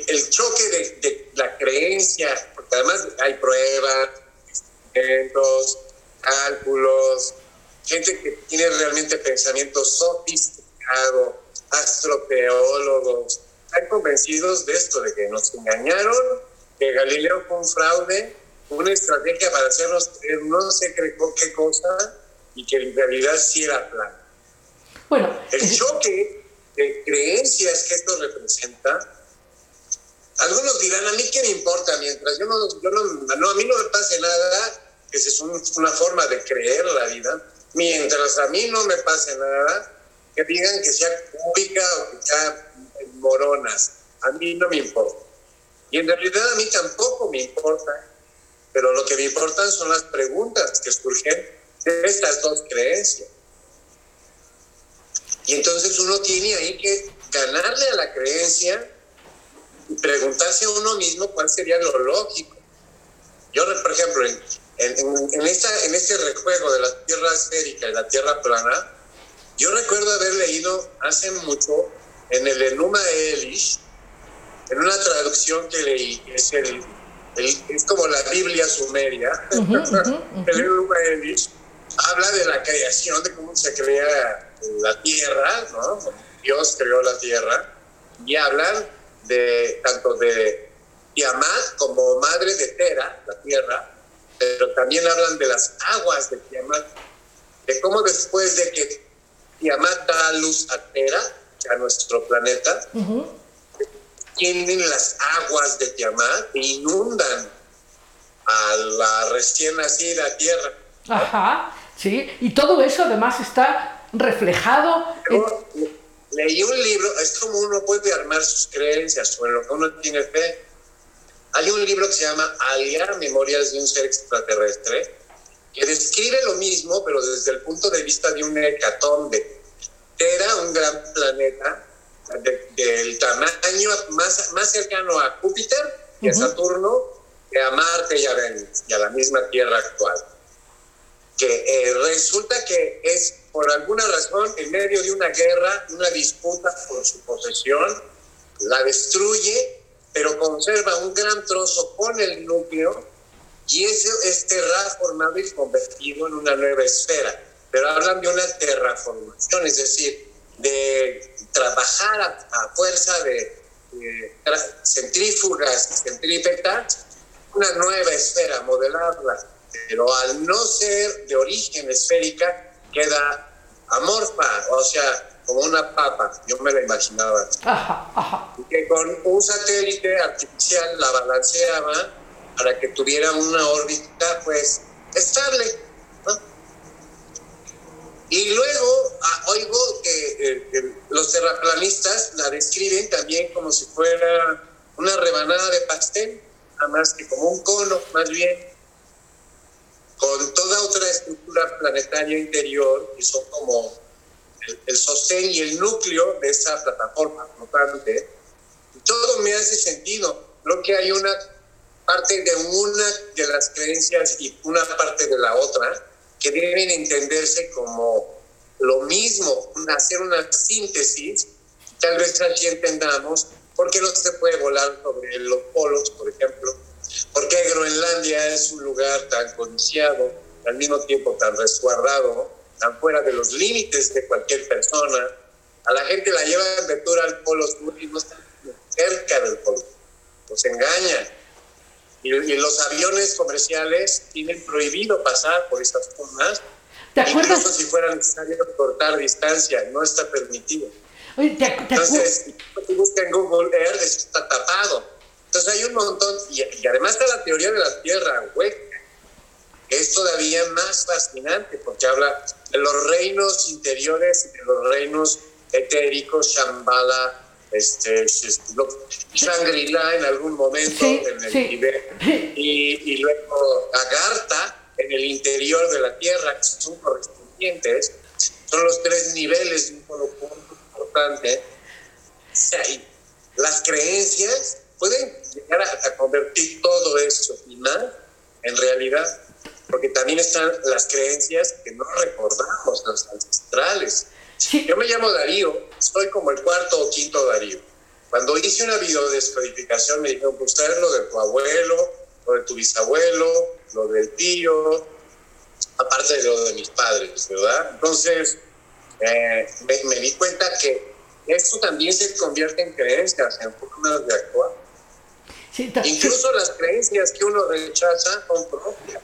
el, choque de, la creencia, porque además hay pruebas, experimentos, cálculos, gente que tiene realmente pensamiento sofisticado, astroteólogos, están convencidos de esto, de que nos engañaron, que Galileo fue un fraude, una estrategia para hacernos creer no sé qué cosa y que en realidad sí era plan. Bueno, el choque de creencias que esto representa algunos dirán, ¿a mí qué me importa? Mientras yo no, yo no, no a mí no me pase nada, que es una forma de creer la vida, mientras a mí no me pase nada, que digan que sea cúbica o que sea moronas, a mí no me importa. Y en realidad a mí tampoco me importa, pero lo que me importan son las preguntas que surgen de estas dos creencias. Y entonces uno tiene ahí que ganarle a la creencia preguntarse a uno mismo cuál sería lo lógico. Yo, por ejemplo, en, en, esta, en este rejuego de la Tierra esférica y la Tierra plana, yo recuerdo haber leído hace mucho en el Enuma Elish, en una traducción que leí, es, el, es como la Biblia sumeria, [LAUGHS] el Enuma Elish, habla de la creación, de cómo se crea la Tierra, ¿no? Dios creó la Tierra, y hablan de tanto de Tiamat como madre de Tera, la tierra, pero también hablan de las aguas de Tiamat, de cómo después de que Tiamat da luz a Tera, a nuestro planeta, tienen las aguas de Tiamat e inundan a la recién nacida tierra. Ajá, sí, y todo eso además está reflejado leí un libro, es como uno puede armar sus creencias en lo que uno tiene fe. Hay un libro que se llama Alia, Memorias de un ser extraterrestre, que describe lo mismo, pero desde el punto de vista de un hecatombe. Era un gran planeta del tamaño más, más cercano a Júpiter y a Saturno que a Marte y a Venus y a la misma Tierra actual. Que eh, resulta que es por alguna razón, en medio de una guerra, una disputa por su posesión, la destruye, pero conserva un gran trozo con el núcleo y ese es terraformado y convertido en una nueva esfera. Pero hablan de una terraformación, es decir, de trabajar a, fuerza de, centrífugas, centrípetas, una nueva esfera, modelarla. Pero al no ser de origen esférica, queda amorfa, o sea, como una papa, yo me la imaginaba. Y que con un satélite artificial la balanceaba para que tuviera una órbita, pues, estable. Y luego ah, oigo que eh, los terraplanistas la describen también como si fuera una rebanada de pastel, más que como un cono, más bien con toda otra estructura planetaria interior, que son como el, sostén y el núcleo de esa plataforma flotante. Todo me hace sentido. Creo que hay una parte de una de las creencias y una parte de la otra que deben entenderse como lo mismo, hacer una síntesis. Tal vez aquí entendamos por qué no se puede volar sobre los polos, por ejemplo, por qué Groenlandia es un lugar tan codiciado, al mismo tiempo tan resguardado, tan fuera de los límites de cualquier persona. A la gente la llevan de tour al polo sur y no están cerca del polo. Los engañan. Y, los aviones comerciales tienen prohibido pasar por estas zonas. Incluso si fuera necesario cortar distancia, no está permitido. Entonces, si buscan en Google Earth, está tapado. Entonces hay un montón, y, y además está la teoría de la Tierra hueca es todavía más fascinante porque habla de los reinos interiores y de los reinos etéricos, Shambhala, este, Shangri-La en algún momento en el Tibet, [LAUGHS] y, y, luego Agartha en el interior de la Tierra, que son correspondientes, son los tres niveles de un solo punto importante. las creencias pueden llegar a, a convertir todo eso y más en realidad porque también están las creencias que no recordamos, los ancestrales. Yo me llamo Darío, soy como el cuarto o quinto Darío. Cuando hice una videodescodificación me dijeron, pues traer lo de tu abuelo, lo de tu bisabuelo, lo del tío, aparte de lo de mis padres, ¿verdad? Entonces, eh, me, di cuenta que esto también se convierte en creencias, en formas de actuar. Incluso las creencias que uno rechaza son propias.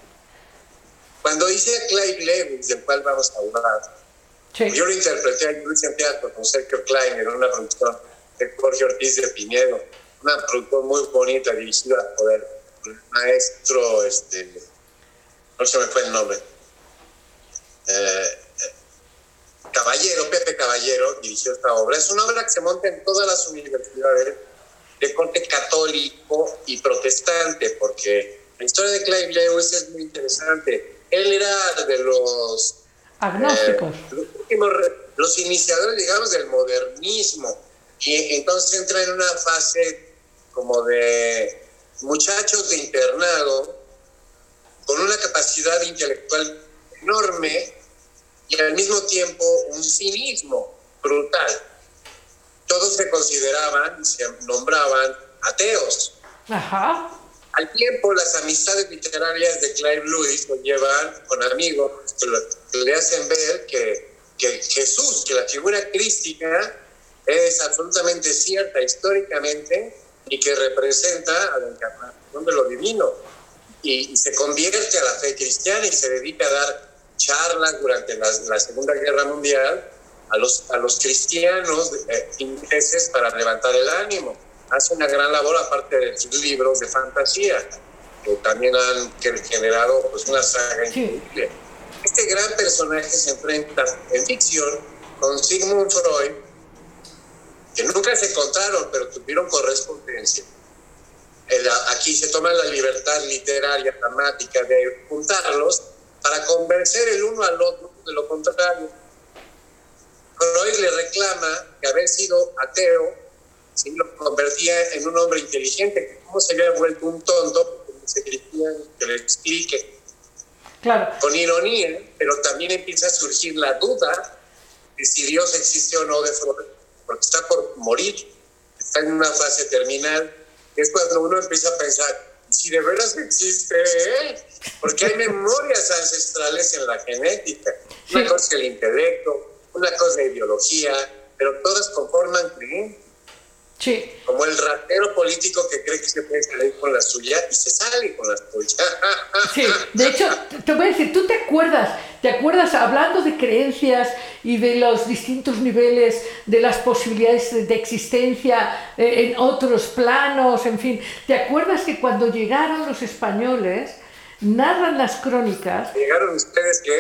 Cuando hice a Clive Lewis, del cual vamos a hablar, yo lo interpreté en teatro con Sergio Klein en una producción de Jorge Ortiz de Pinedo, una producción muy bonita dirigida por el, maestro, este, no se me fue el nombre, eh, Caballero, Pepe Caballero, dirigió esta obra. Es una obra que se monta en todas las universidades de corte católico y protestante, porque la historia de Clive Lewis es muy interesante él era de los agnósticos. Eh, los, iniciadores, digamos, del modernismo. Y entonces entra en una fase como de muchachos de internado con una capacidad intelectual enorme y al mismo tiempo un cinismo brutal. Todos se consideraban, se nombraban ateos. Ajá. Al tiempo, las amistades literarias de Clive Lewis lo llevan con amigos le hacen ver que, que Jesús, que la figura crística es absolutamente cierta históricamente y que representa a la encarnación de lo divino. Y, se convierte a la fe cristiana y se dedica a dar charlas durante la, Segunda Guerra Mundial a los, a los cristianos eh, ingleses para levantar el ánimo hace una gran labor aparte de sus libros de fantasía, que también han generado pues, una saga increíble. Este gran personaje se enfrenta en ficción con Sigmund Freud, que nunca se encontraron, pero tuvieron correspondencia. aquí se toma la libertad literaria, dramática, de juntarlos para convencer el uno al otro de lo contrario. Freud le reclama que haber sido ateo ¿sí? lo convertía en un hombre inteligente, ¿cómo se había vuelto un tonto? Se quería que le explique. Claro. Con ironía, pero también empieza a surgir la duda de si Dios existe o no de Freud, porque está por morir, está en una fase terminal. Es cuando uno empieza a pensar, si de veras existe él, porque hay memorias ancestrales en la genética. Una cosa es el intelecto, una cosa es ideología, pero todas conforman creencias. Sí. Como el ratero político que cree que se puede salir con la suya y se sale con la suya. [LAUGHS] Sí, de hecho, te voy a decir, ¿tú te acuerdas? ¿Te acuerdas hablando de creencias y de los distintos niveles de las posibilidades de existencia eh, en otros planos, en fin? ¿Te acuerdas que cuando llegaron los españoles, narran las crónicas... ¿Llegaron ustedes qué?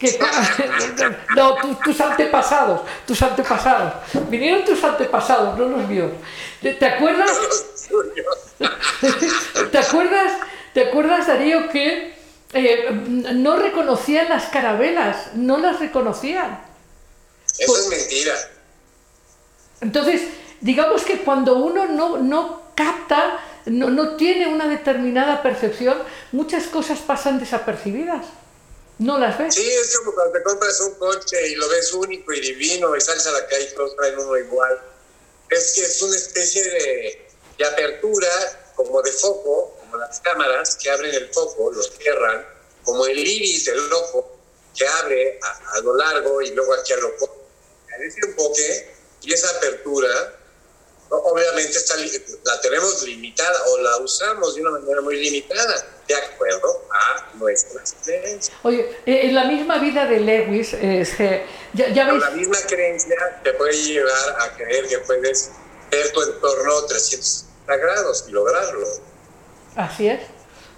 [LAUGHS] no, tus antepasados, tus antepasados. Vinieron tus antepasados, no los vio. ¿Te, acuerdas? [LAUGHS] ¿Te acuerdas, ¿Te acuerdas, Darío, que eh, no reconocían las carabelas? No las reconocían. Eso es mentira. Entonces, digamos que cuando uno no, no capta, no, no tiene una determinada percepción, muchas cosas pasan desapercibidas. No las ves. Sí, es como cuando te compras un coche y lo ves único y divino y sales a la calle y todos traen uno igual. Es que es una especie de, de apertura como de foco, como las cámaras que abren el foco, los cierran, como el iris del ojo que abre a, lo largo y luego aquí a lo corto. En ese enfoque y esa apertura. Obviamente está, la tenemos limitada o la usamos de una manera muy limitada, de acuerdo a nuestras creencias. Oye, eh, en la misma vida de Lewis, se- ya, ya veis, la misma creencia te puede llevar a creer que puedes ver tu entorno 360 grados y lograrlo. así es,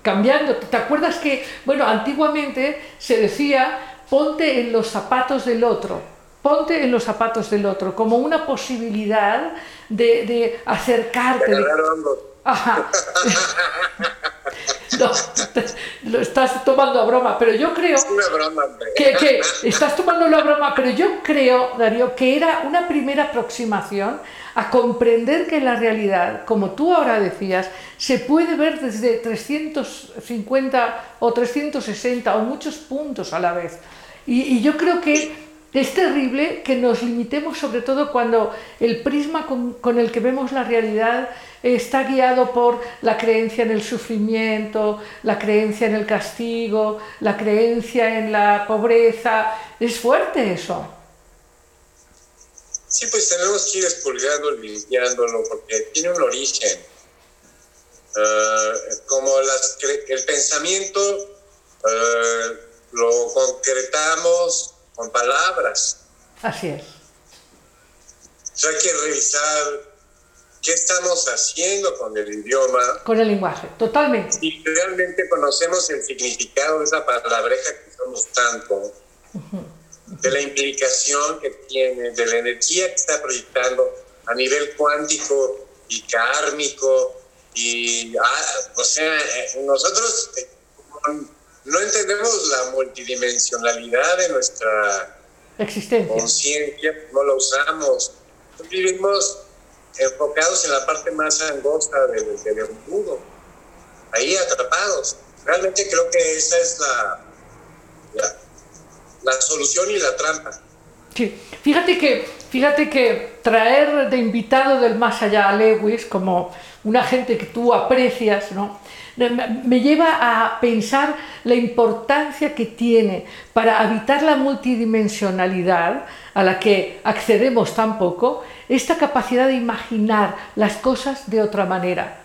cambiando. ¿Te acuerdas que, bueno, antiguamente se decía, ponte en los zapatos del otro, ponte en los zapatos del otro, como una posibilidad de, de acercarte. Te de-. Ajá. [LAUGHS] No, lo estás tomando a broma, pero yo creo Es una broma, que, que estás tomando la broma, pero yo creo, Darío, que era una primera aproximación a comprender que la realidad, como tú ahora decías, se puede ver desde 350 o 360 o muchos puntos a la vez. Y, y yo creo que es terrible que nos limitemos, sobre todo cuando el prisma con, con el que vemos la realidad está guiado por la creencia en el sufrimiento, la creencia en el castigo, la creencia en la pobreza. Es fuerte eso. Sí, pues tenemos que ir expulgándolo, limpiándolo, porque tiene un origen. Ah, como las, el pensamiento ah, lo concretamos con palabras. Así es. O sea, hay que revisar qué estamos haciendo con el idioma Con el lenguaje, totalmente. y realmente conocemos el significado de esa palabreja que usamos tanto, de la implicación que tiene, de la energía que está proyectando a nivel cuántico y kármico. Y, ah, o sea, eh, nosotros eh, no entendemos la multidimensionalidad de nuestra Existencia. conciencia, no la usamos. Vivimos enfocados en la parte más angosta del, embudo, ahí atrapados. Realmente creo que esa es la, la, la solución y la trampa. Sí, fíjate que, fíjate que traer de invitado del más allá a Lewis como una gente que tú aprecias, ¿no? Me lleva a pensar la importancia que tiene para habitar la multidimensionalidad a la que accedemos tan poco, esta capacidad de imaginar las cosas de otra manera,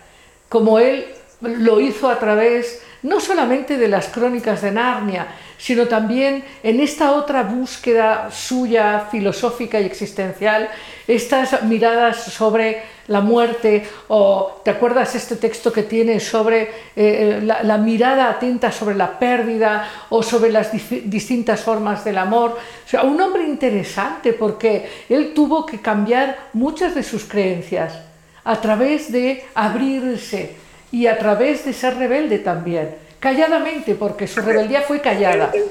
como él lo hizo a través no solamente de las crónicas de Narnia, sino también en esta otra búsqueda suya filosófica y existencial, estas miradas sobre la muerte, o te acuerdas este texto que tiene sobre eh, la, la, mirada atenta sobre la pérdida o sobre las distintas formas del amor. O sea, un hombre interesante porque él tuvo que cambiar muchas de sus creencias a través de abrirse y a través de ser rebelde también, calladamente, porque su rebeldía fue callada. Él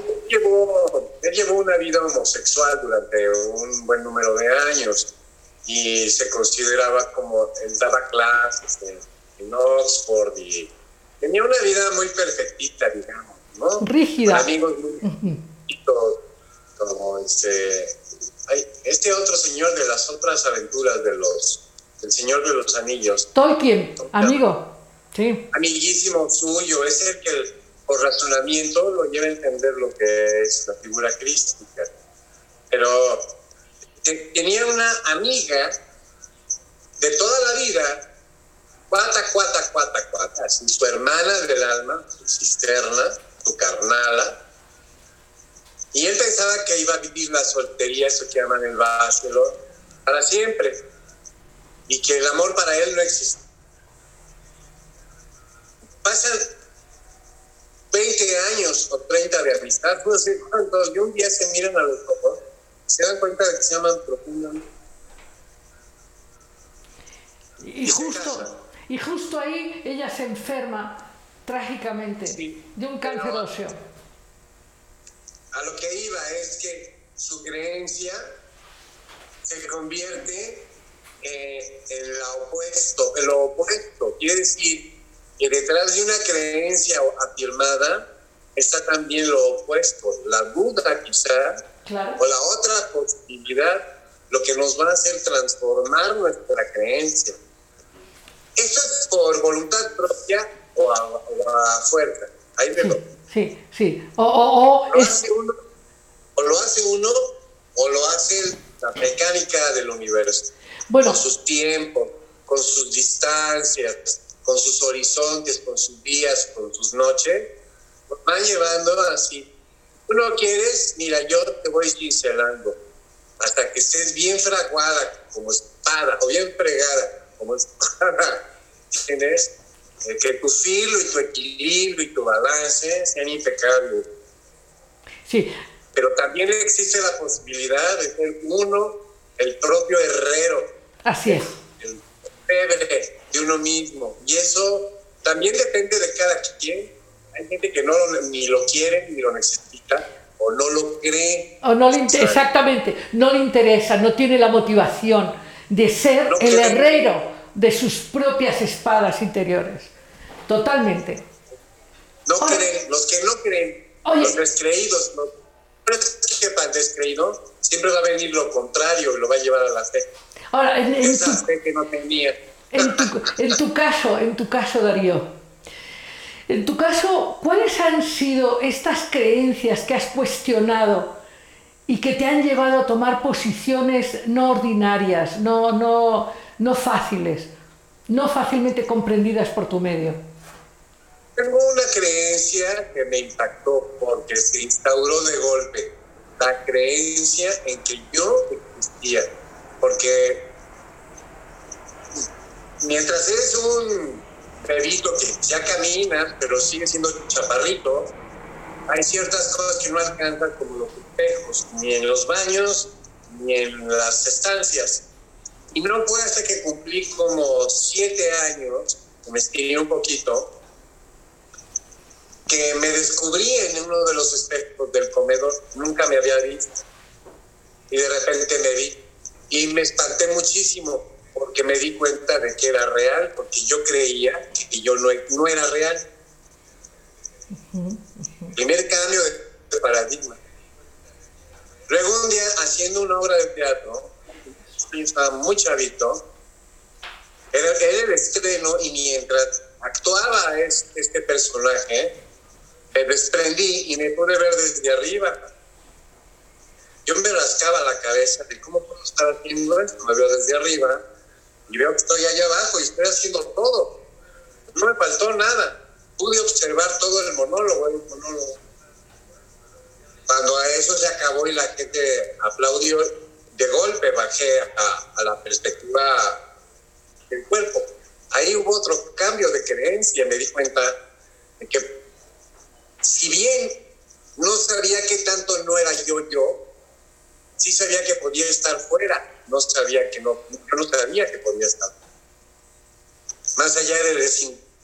llevó una vida homosexual durante un buen número de años y se consideraba como, él daba clases en, en Oxford y tenía una vida muy perfectita, digamos, ¿no? Rígida. Con amigos muy como este, hay, este otro señor de las otras aventuras de los, del Señor de los Anillos. Tolkien, amigo. Sí. Amiguísimo suyo, es el que por razonamiento lo lleva a entender lo que es la figura crística. Pero tenía una amiga de toda la vida, cuata, cuata, cuata, cuata, así, su hermana del alma, su cisterna, su carnala, y él pensaba que iba a vivir la soltería, eso que llaman el bachelor, para siempre, y que el amor para él no existe. Pasan 20 años o 30 de amistad, no sé cuántos, y un día se miran a los ojos se dan cuenta de que se aman profundamente. Y justo, y justo ahí ella se enferma trágicamente sí, de un cáncer óseo. A lo que iba es que su creencia se convierte eh, en, la opuesto, en lo opuesto. Quiere decir que detrás de una creencia afirmada está también lo opuesto, la duda quizá, o la otra posibilidad, lo que nos va a hacer transformar nuestra creencia. Eso es por voluntad propia o a, fuerza. Ahí me lo. Sí, sí. O, o, lo hace uno, o lo hace uno o lo hace la mecánica del universo. Bueno. Con sus tiempos, con sus distancias, con sus horizontes, con sus días, con sus noches, nos van llevando así. Tú no quieres, mira, yo te voy cincelando hasta que estés bien fraguada como espada o bien fregada como espada. [LAUGHS] ¿Tienes? Eh, que tu filo y tu equilibrio y tu balance sean impecables. Sí. Pero también existe la posibilidad de ser uno el propio herrero. Así es. El pebre de uno mismo. Y eso también depende de cada quien. Hay gente que no ni lo quiere ni lo necesita o no lo cree. O no le exactamente, no le interesa, no tiene la motivación de ser el herrero de sus propias espadas interiores. Totalmente. No creen, los que no creen, los descreídos, que descreído, siempre va a venir lo contrario y lo va a llevar a la fe. Ahora, en, Esa fe que no tenía. En tu, en tu caso, en tu caso, Darío, en tu caso, ¿cuáles han sido estas creencias que has cuestionado y que te han llevado a tomar posiciones no ordinarias, no, no, no fáciles, no fácilmente comprendidas por tu medio? Tengo una creencia que me impactó porque se instauró de golpe, la creencia en que yo existía, porque mientras eres un bebito que ya camina, pero sigue siendo chaparrito, hay ciertas cosas que no alcanzan como los espejos, ni en los baños, ni en las estancias. Y no fue hasta que cumplí como siete años, me estiré un poquito, que me descubrí en uno de los espejos del comedor, nunca me había visto. Y de repente me vi y me espanté muchísimo porque me di cuenta de que era real, porque yo creía que yo no, no era real. Primer cambio de, paradigma. Luego un día haciendo una obra de teatro, estaba muy chavito, era, el estreno y mientras actuaba este personaje, me desprendí y me pude ver desde arriba. Yo me rascaba la cabeza de cómo puedo estar haciendo esto, me veo desde arriba y veo que estoy allá abajo y estoy haciendo todo. No me faltó nada. Pude observar todo el monólogo, el monólogo. Cuando a eso se acabó y la gente aplaudió, de golpe bajé a, la perspectiva del cuerpo. Ahí hubo otro cambio de creencia, me di cuenta de que si bien no sabía qué tanto no era yo yo, sí sabía que podía estar fuera no sabía que no, yo no sabía que podía estar. Más allá de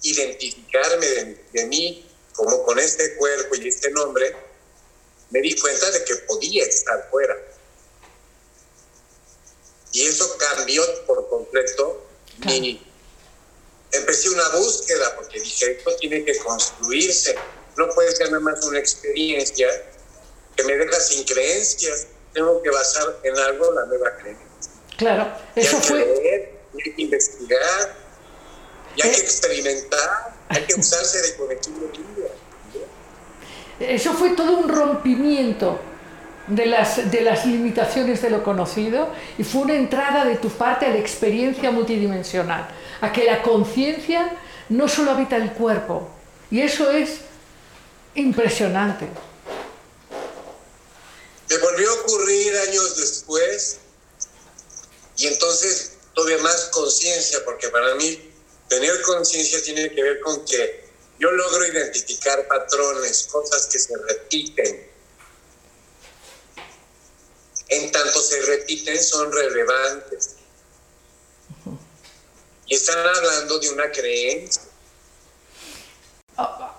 identificarme de, mí como con este cuerpo y este nombre, me di cuenta de que podía estar fuera. Y eso cambió por completo y empecé una búsqueda porque dije, esto tiene que construirse. No puede ser nada más una experiencia que me deja sin creencias. Tengo que basar en algo la nueva creencia. Claro, eso hay fue... Que leer, hay que investigar, y hay que experimentar, hay que [LAUGHS] usarse de conectivo Eso fue todo un rompimiento de las, de las limitaciones de lo conocido y fue una entrada de tu parte a la experiencia multidimensional, a que la conciencia no solo habita el cuerpo, y eso es impresionante. Me volvió a ocurrir años después y entonces tuve más conciencia, porque para mí tener conciencia tiene que ver con que yo logro identificar patrones, cosas que se repiten. En tanto se repiten, son relevantes. Y están hablando de una creencia.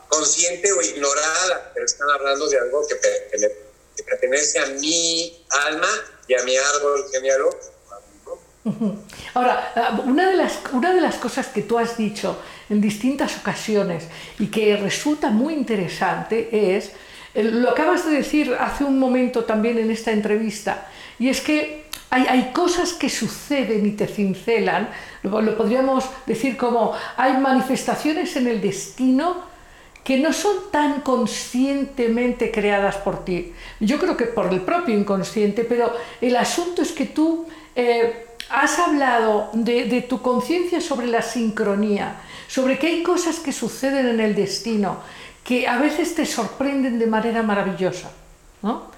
Consciente o ignorada, pero están hablando de algo que pertenece a mi alma y a mi árbol genealógico Ahora, ah, una de, las, una de las cosas que tú has dicho en distintas ocasiones y que resulta muy interesante es, lo acabas de decir hace un momento también en esta entrevista, y es que hay, hay cosas que suceden y te cincelan, lo, lo podríamos decir como hay manifestaciones en el destino que no son tan conscientemente creadas por ti. Yo creo que por el propio inconsciente, pero el asunto es que tú eh, has hablado de, de tu conciencia sobre la sincronía, sobre que hay cosas que suceden en el destino que a veces te sorprenden de manera maravillosa, ¿no?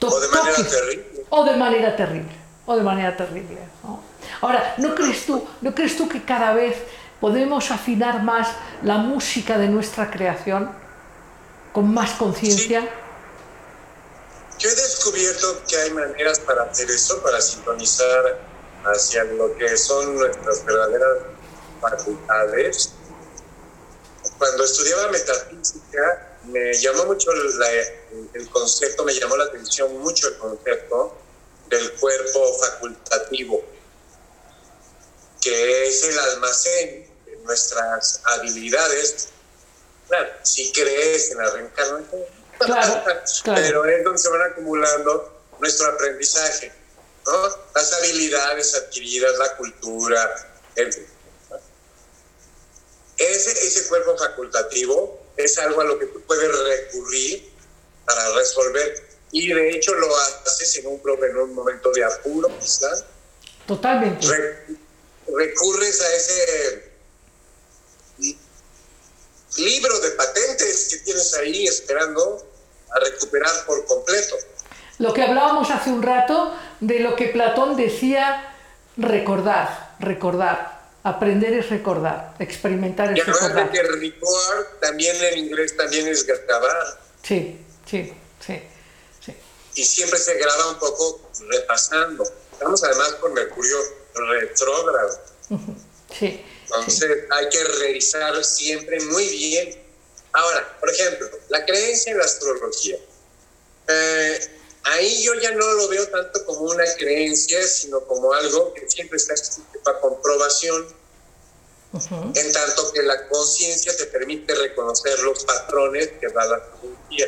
O de manera terrible. O de manera terrible, o de manera terrible. ¿no? Ahora, ¿no crees, tú, ¿no crees tú que cada vez podemos afinar más la música de nuestra creación con más conciencia? Sí. Yo he descubierto que hay maneras para hacer eso, para sintonizar hacia lo que son nuestras verdaderas facultades. Cuando estudiaba metafísica, me llamó mucho la, el concepto, me llamó la atención mucho el concepto del cuerpo facultativo, que es el almacén de nuestras habilidades. Claro, si crees en la reencarnación, Claro, [LAUGHS] claro. pero es donde se van acumulando nuestro aprendizaje, ¿no? las habilidades adquiridas, la cultura, en fin. Ese, ese cuerpo facultativo es algo a lo que tú puedes recurrir para resolver y de hecho lo haces en un, en un momento de apuro quizás. Totalmente. Re, recurres a ese libro de patentes que tienes ahí esperando a recuperar por completo. Lo que hablábamos hace un rato de lo que Platón decía, recordar, recordar. Aprender es recordar, experimentar es Y recordar. que record también en inglés también es grabar. Sí, sí, sí, sí. Y siempre se graba un poco repasando. Estamos además con Mercurio retrógrado. sí. Entonces hay que revisar siempre muy bien. Ahora, por ejemplo, la creencia en la astrología. Eh, ahí yo ya no lo veo tanto como una creencia, sino como algo que siempre está para comprobación, Ujú. en tanto que la conciencia te permite reconocer los patrones que da la astrología,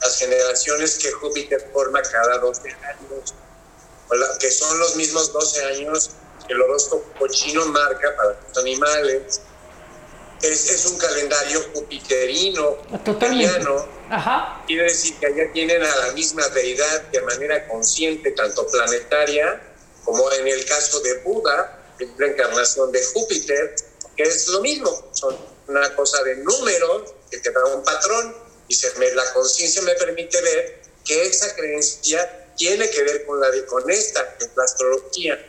las generaciones que Júpiter forma cada 12 años, o la- que son los mismos 12 años que el horóscopo chino marca para los animales. Es, es un calendario jupiterino, Ajá. Quiere decir que allá tienen a la misma deidad de manera consciente, tanto planetaria como en el caso de Buda, que es la encarnación de Júpiter, que es lo mismo, son una cosa de números que te da un patrón y se me, la conciencia me permite ver que esa creencia tiene que ver con, la de, con esta, que es la astrología.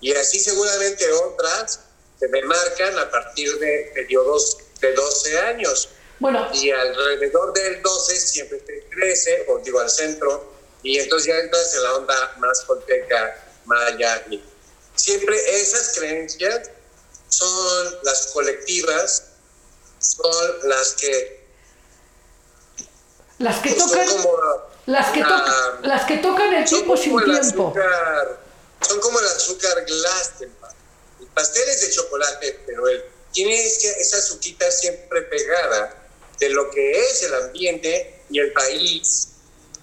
Y así seguramente otras se me marcan a partir de periodos de 12 años Bueno, y alrededor del 12 siempre te crece, o digo al centro, y entonces ya entras en la onda más colteca, maya. Y siempre esas creencias son las colectivas, son las que las que tocan, como las que la- tocan, las que tocan el tiempo sin el tiempo. azúcar, son como el azúcar glass del pastel. El pastel es de chocolate, pero él tiene esa azuquita siempre pegada de lo que es el ambiente y el país,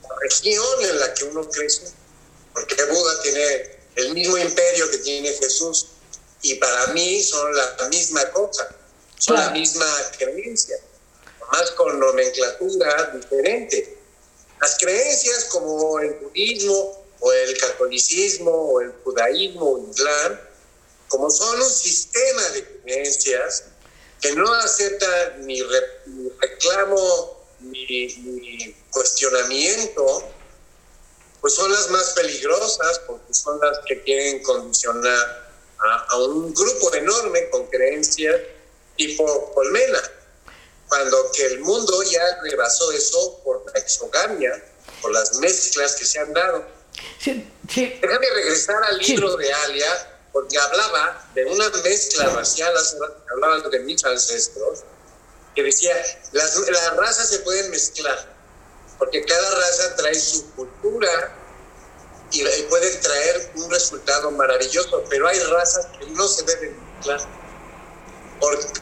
la región en la que uno crece. Porque Buda tiene el mismo imperio que tiene Jesús y para mí son la misma cosa, son Claro. la misma creencia, más con nomenclatura diferente. Las creencias como el budismo o el catolicismo o el judaísmo o el islam, como son un sistema de creencias que no acepta ni, re- ni reclamo ni, ni cuestionamiento, pues son las más peligrosas porque son las que quieren condicionar a, a un grupo enorme con creencias tipo colmena cuando que el mundo ya rebasó eso por la exogamia, por las mezclas que se han dado. Sí, sí, Déjame regresar al Sí. libro de Alia, porque hablaba de una mezcla racial, hablaban de mis ancestros, que decía, las, las razas se pueden mezclar, porque cada raza trae su cultura, y, puede traer un resultado maravilloso, pero hay razas que no se deben mezclar.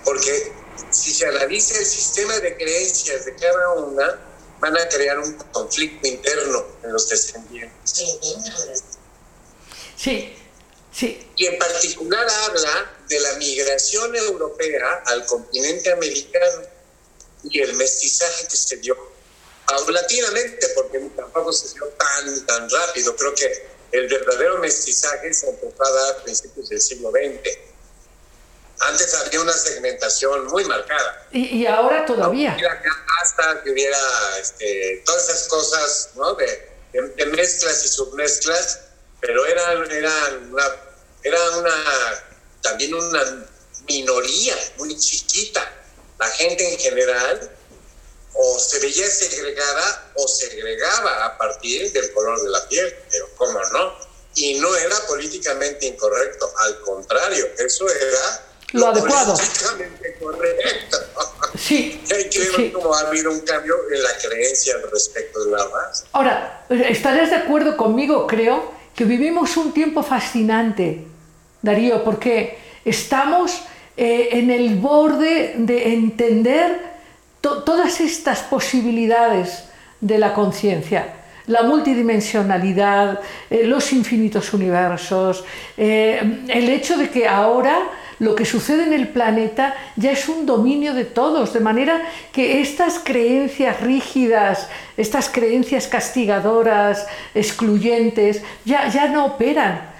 Porque, si se analiza el sistema de creencias de cada una, van a crear un conflicto interno en los descendientes. Sí, sí. Y en particular habla de la migración europea al continente americano y el mestizaje que se dio paulatinamente, porque tampoco se dio tan, tan rápido. Creo que el verdadero mestizaje se empezó a dar a principios del siglo XX. Antes había una segmentación muy marcada. Y, ahora todavía. Hasta que hubiera este, todas esas cosas ¿no? de, de, mezclas y submezclas, pero eran, eran, una, era una, también una minoría muy chiquita. La gente en general o se veía segregada o segregaba a partir del color de la piel, pero cómo no. Y no era políticamente incorrecto, al contrario, eso era lo, adecuado. Políticamente correcto. Sí. [LAUGHS] y creo sí. como ha habido un cambio en la creencia respecto de la raza. Ahora, estarás de acuerdo conmigo, creo, que vivimos un tiempo fascinante, Darío, porque estamos eh, en el borde de entender todas estas posibilidades de la conciencia, la multidimensionalidad, eh, los infinitos universos, eh, el hecho de que ahora lo que sucede en el planeta ya es un dominio de todos, de manera que estas creencias rígidas, estas creencias castigadoras, excluyentes, ya, ya no operan.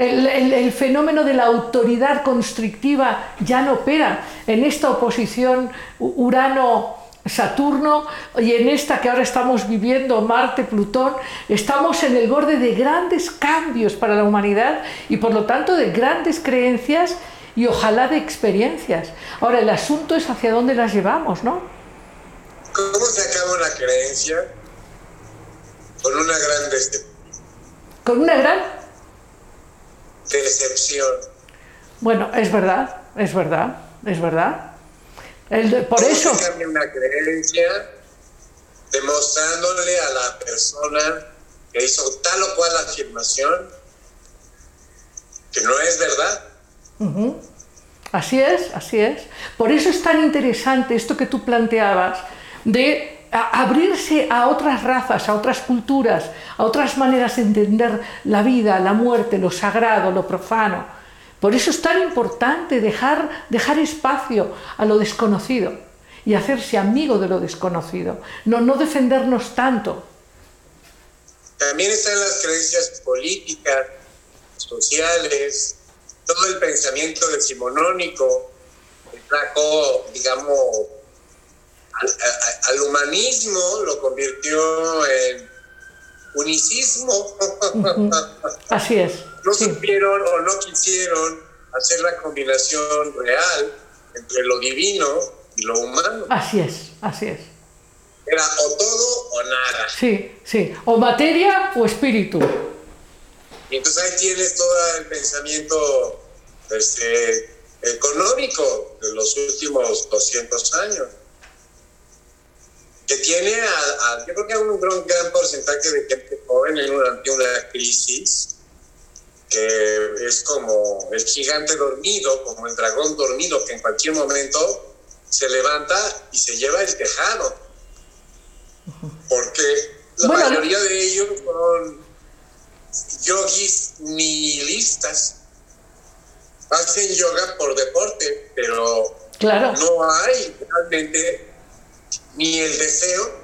El, fenómeno de la autoridad constrictiva ya no opera en esta oposición Urano-Saturno y en esta que ahora estamos viviendo, Marte-Plutón, estamos en el borde de grandes cambios para la humanidad y por lo tanto de grandes creencias y ojalá de experiencias. Ahora el asunto es hacia dónde las llevamos, ¿no? ¿Cómo se acaba una creencia? Con una gran Con una gran decepción. Bueno, es verdad, es verdad, es verdad. El por eso. cambia una creencia demostrándole a la persona que hizo tal o cual afirmación que no es verdad. Así es, así es. Por eso es tan interesante esto que tú planteabas de abrirse a otras razas, a otras culturas, a otras maneras de entender la vida, la muerte, lo sagrado, lo profano. Por eso es tan importante dejar, dejar espacio a lo desconocido y hacerse amigo de lo desconocido, no, no defendernos tanto. También están las creencias políticas, sociales, todo el pensamiento decimonónico que trajo, digamos, al, humanismo lo convirtió en unicismo. Así es. no supieron o no quisieron hacer la combinación real entre lo divino y lo humano. Así es, así es. Era o todo o nada. Sí, sí. O materia o espíritu. Y entonces ahí tienes todo el pensamiento este, económico de los últimos 200 años que tiene, a, yo creo que hay un gran, gran porcentaje de gente joven en una, una crisis, que es como el gigante dormido, como el dragón dormido, que en cualquier momento se levanta y se lleva el tejado. Porque la mayoría de ellos son yogis nihilistas. Hacen yoga por deporte, pero claro. no hay realmente ni el deseo,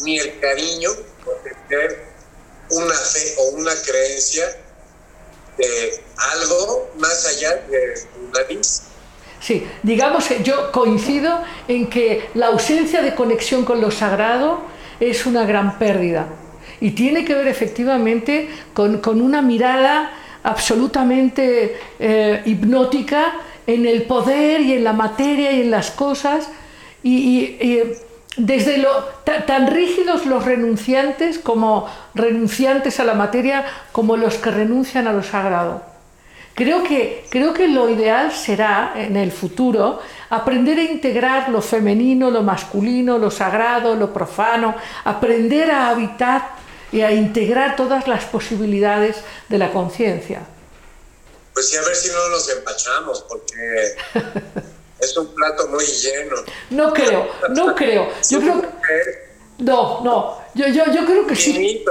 ni el cariño por tener una fe o una creencia de algo más allá de una nariz. Sí, digamos yo coincido en que la ausencia de conexión con lo sagrado es una gran pérdida y tiene que ver efectivamente con, con una mirada absolutamente eh, hipnótica en el poder y en la materia y en las cosas y desde lo tan rígidos los renunciantes como renunciantes a la materia como los que renuncian a lo sagrado. Creo que, creo que lo ideal será en el futuro aprender a integrar lo femenino, lo masculino, lo sagrado, lo profano, aprender a habitar y a integrar todas las posibilidades de la conciencia. Pues sí, a ver si no nos empachamos, porque [LAUGHS] es un plato muy lleno. No creo, no creo. [LAUGHS] Yo creo No, no, yo, yo, yo creo que sí.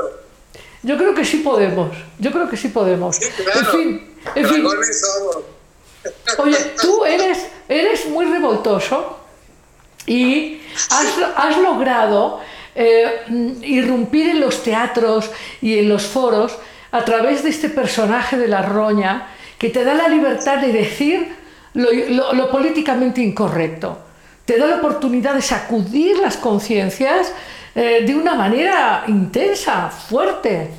Yo creo que sí podemos. Yo creo que sí podemos. En fin, en fin. [LAUGHS] Oye, tú eres, eres muy revoltoso y has, logrado eh, irrumpir en los teatros y en los foros a través de este personaje de la roña que te da la libertad de decir lo, políticamente incorrecto. Te da la oportunidad de sacudir las conciencias eh, de una manera intensa, fuerte.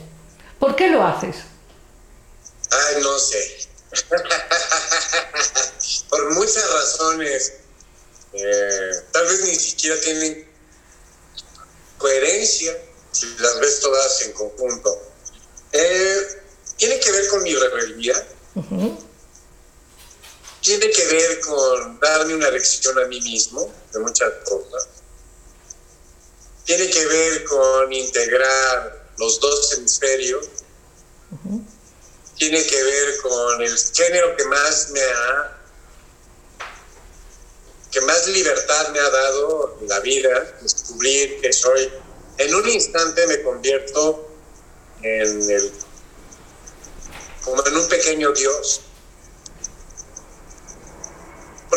¿Por qué lo haces? Ay, no sé. [LAUGHS] Por muchas razones. Eh, tal vez ni siquiera tienen coherencia si las ves todas en conjunto. Eh, tiene que ver con mi rebeldía. Tiene que ver con darme una lección a mí mismo de muchas cosas. Tiene que ver con integrar los dos hemisferios. Tiene que ver con el género que más me ha que más libertad me ha dado la vida, descubrir que soy, en un instante me convierto en el, como en un pequeño Dios.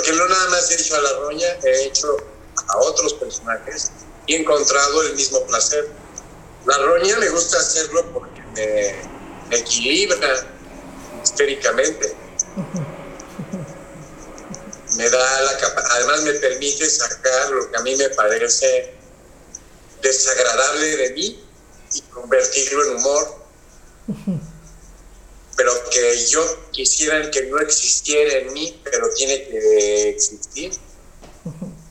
Porque no nada más he hecho a la roña, he hecho a otros personajes y he encontrado el mismo placer. La roña me gusta hacerlo porque me, equilibra históricamente me da la además me permite sacar lo que a mí me parece desagradable de mí y convertirlo en humor. Pero que yo quisiera que no existiera en mí, pero tiene que existir.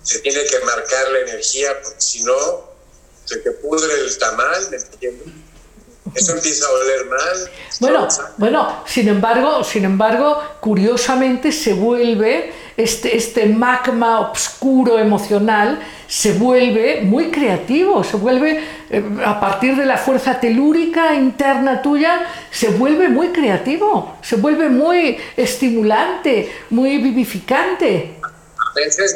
Se tiene que marcar la energía, porque si no, se te pudre el tamal, ¿me entiendes? Eso empieza a oler mal. Bueno, bueno, sin embargo, sin embargo, curiosamente se vuelve este, este magma oscuro emocional se vuelve muy creativo, se vuelve, eh, a partir de la fuerza telúrica interna tuya, se vuelve muy creativo, se vuelve muy estimulante, muy vivificante.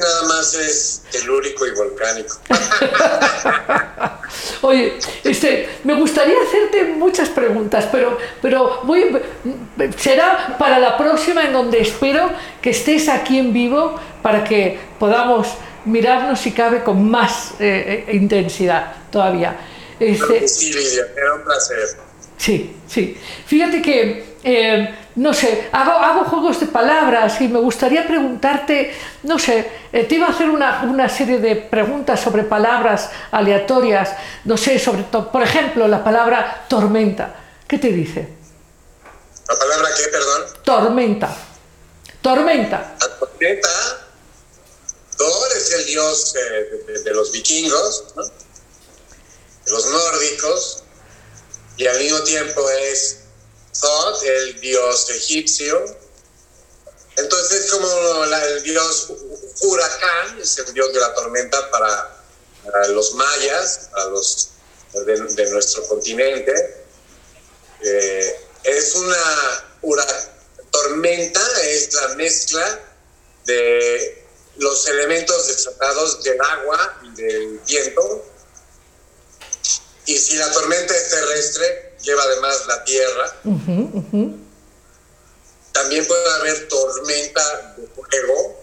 Nada más es telúrico y volcánico. [LAUGHS] Oye, este, me gustaría hacerte muchas preguntas, pero, pero voy, será para la próxima en donde espero que estés aquí en vivo para que podamos mirarnos si cabe con más eh, eh, intensidad todavía. Este, sí, Lidia, era un placer. Sí, sí. Fíjate que, eh, no sé, hago, hago, juegos de palabras y me gustaría preguntarte, no sé, te iba a hacer una, una, serie de preguntas sobre palabras aleatorias, no sé, sobre todo, por ejemplo, la palabra tormenta. ¿Qué te dice? ¿La palabra qué, perdón? Tormenta. Tormenta. La tormenta Thor es el dios eh, de, los vikingos, de los nórdicos, y al mismo tiempo es Thoth, el dios egipcio. Entonces es como el dios huracán, es el dios de la tormenta para, los mayas, para los de, nuestro continente. Eh, es una tormenta, es la mezcla de los elementos desatados del agua y del viento. Y si la tormenta es terrestre, lleva además la tierra. También puede haber tormenta de fuego,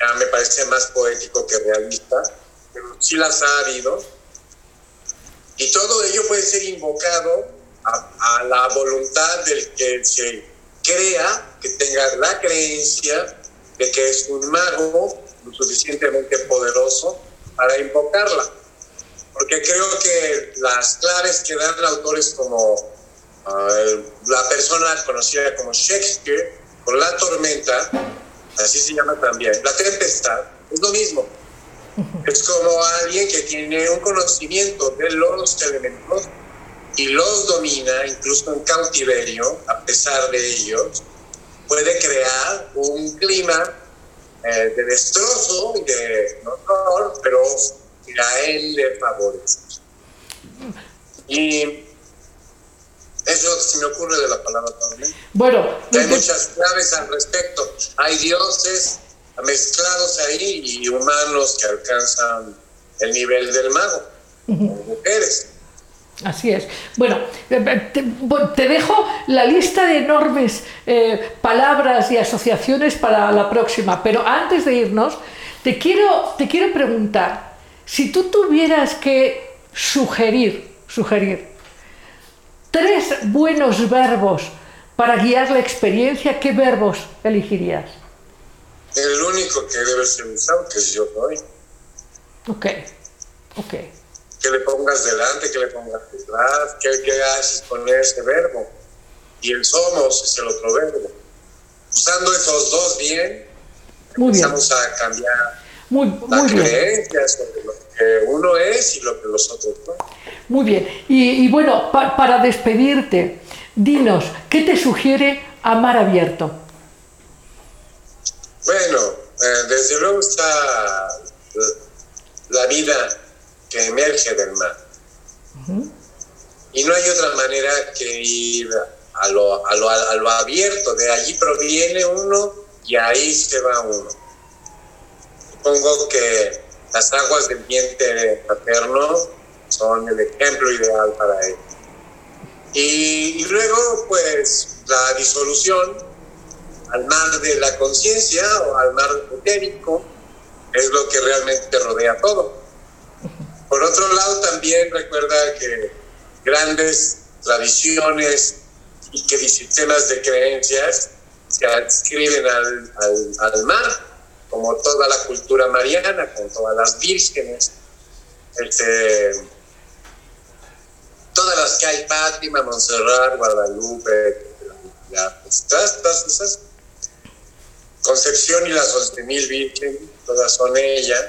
ya me parece más poético que realista, pero sí las ha habido. Y todo ello puede ser invocado a, a la voluntad del que se crea, que tenga la creencia de que es un mago lo suficientemente poderoso para invocarla. Porque creo que las claves que dan autores como ah, la persona conocida como Shakespeare, con la tormenta, así se llama también, la tempestad, es lo mismo. Es como alguien que tiene un conocimiento de los elementos y los domina, incluso en cautiverio, a pesar de ellos, puede crear un clima eh, de destrozo y de horror, pero que a él le favorece. Y eso se me ocurre de la palabra también. Bueno, hay muchas claves al respecto. Hay dioses mezclados ahí y humanos que alcanzan el nivel del mago, mujeres. Así es. Bueno, eh, eh, te, dejo la lista de enormes eh, palabras y asociaciones para la próxima, pero antes de irnos, te quiero, te quiero preguntar, si tú tuvieras que sugerir, sugerir tres buenos verbos para guiar la experiencia, ¿qué verbos elegirías? El único que debe ser usado, que es yo soy. Ok, ok que le pongas delante, que le pongas detrás, que, que haces con ese verbo. Y el somos es el otro verbo. Usando esos dos bien, muy empezamos a cambiar muy, muy creencias sobre lo que uno es y lo que los otros son. Muy bien. Y, bueno, para despedirte, dinos, ¿qué te sugiere amar abierto? Bueno, eh, desde luego está la vida que emerge del mar. Y no hay otra manera que ir a lo, a, lo, a lo, abierto, de allí proviene uno y ahí se va uno. Supongo que las aguas del vientre paterno son el ejemplo ideal para él. Y, y luego, pues, la disolución al mar de la conciencia o al mar etérico es lo que realmente rodea todo. Por otro lado, también recuerda que grandes tradiciones y que sistemas de creencias se adscriben al, al, mar, como toda la cultura mariana, con todas las vírgenes, este, todas las que hay, Fátima, Montserrat, Guadalupe, pues, todas, todas esas, Concepción y las 11.000 vírgenes, todas son ellas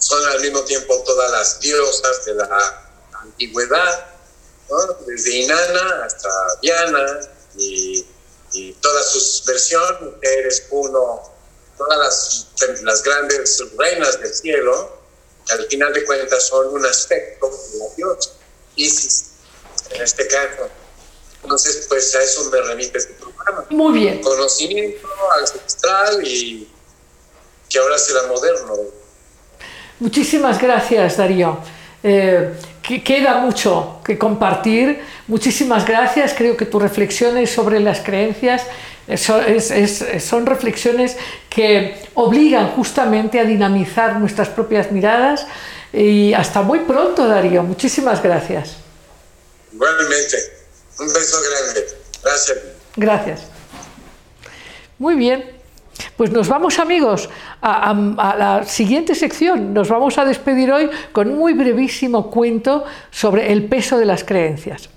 son al mismo tiempo todas las diosas de la antigüedad, desde Inanna hasta Diana y, todas sus versiones, mujeres, Puno, todas las, las grandes reinas del cielo, que al final de cuentas son un aspecto de la diosa, Isis, en este caso. Entonces, pues a eso me remite este programa. Muy bien. Conocimiento ancestral y que ahora será moderno. Muchísimas gracias, Darío. Eh, queda mucho que compartir. Muchísimas gracias. Creo que tus reflexiones sobre las creencias eh, son, reflexiones que obligan justamente a dinamizar nuestras propias miradas. Y hasta muy pronto, Darío. Muchísimas gracias. Igualmente. Un beso grande. Gracias. Gracias. Muy bien. Pues nos vamos amigos a, la siguiente sección. Nos vamos a despedir hoy con un muy brevísimo cuento sobre el peso de las creencias.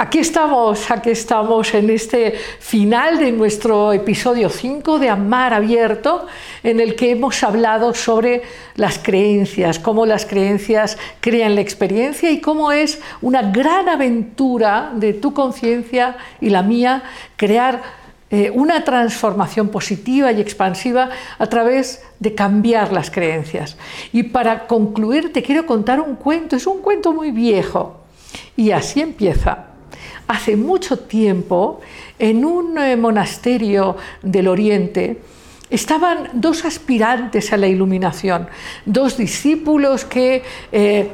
Aquí estamos, aquí estamos en este final de nuestro episodio 5 de Amar Abierto, en el que hemos hablado sobre las creencias, cómo las creencias crean la experiencia y cómo es una gran aventura de tu conciencia y la mía crear eh, una transformación positiva y expansiva a través de cambiar las creencias. Y para concluir te quiero contar un cuento, es un cuento muy viejo y así empieza hace mucho tiempo, en un eh, monasterio del Oriente, estaban dos aspirantes a la iluminación, dos discípulos que eh,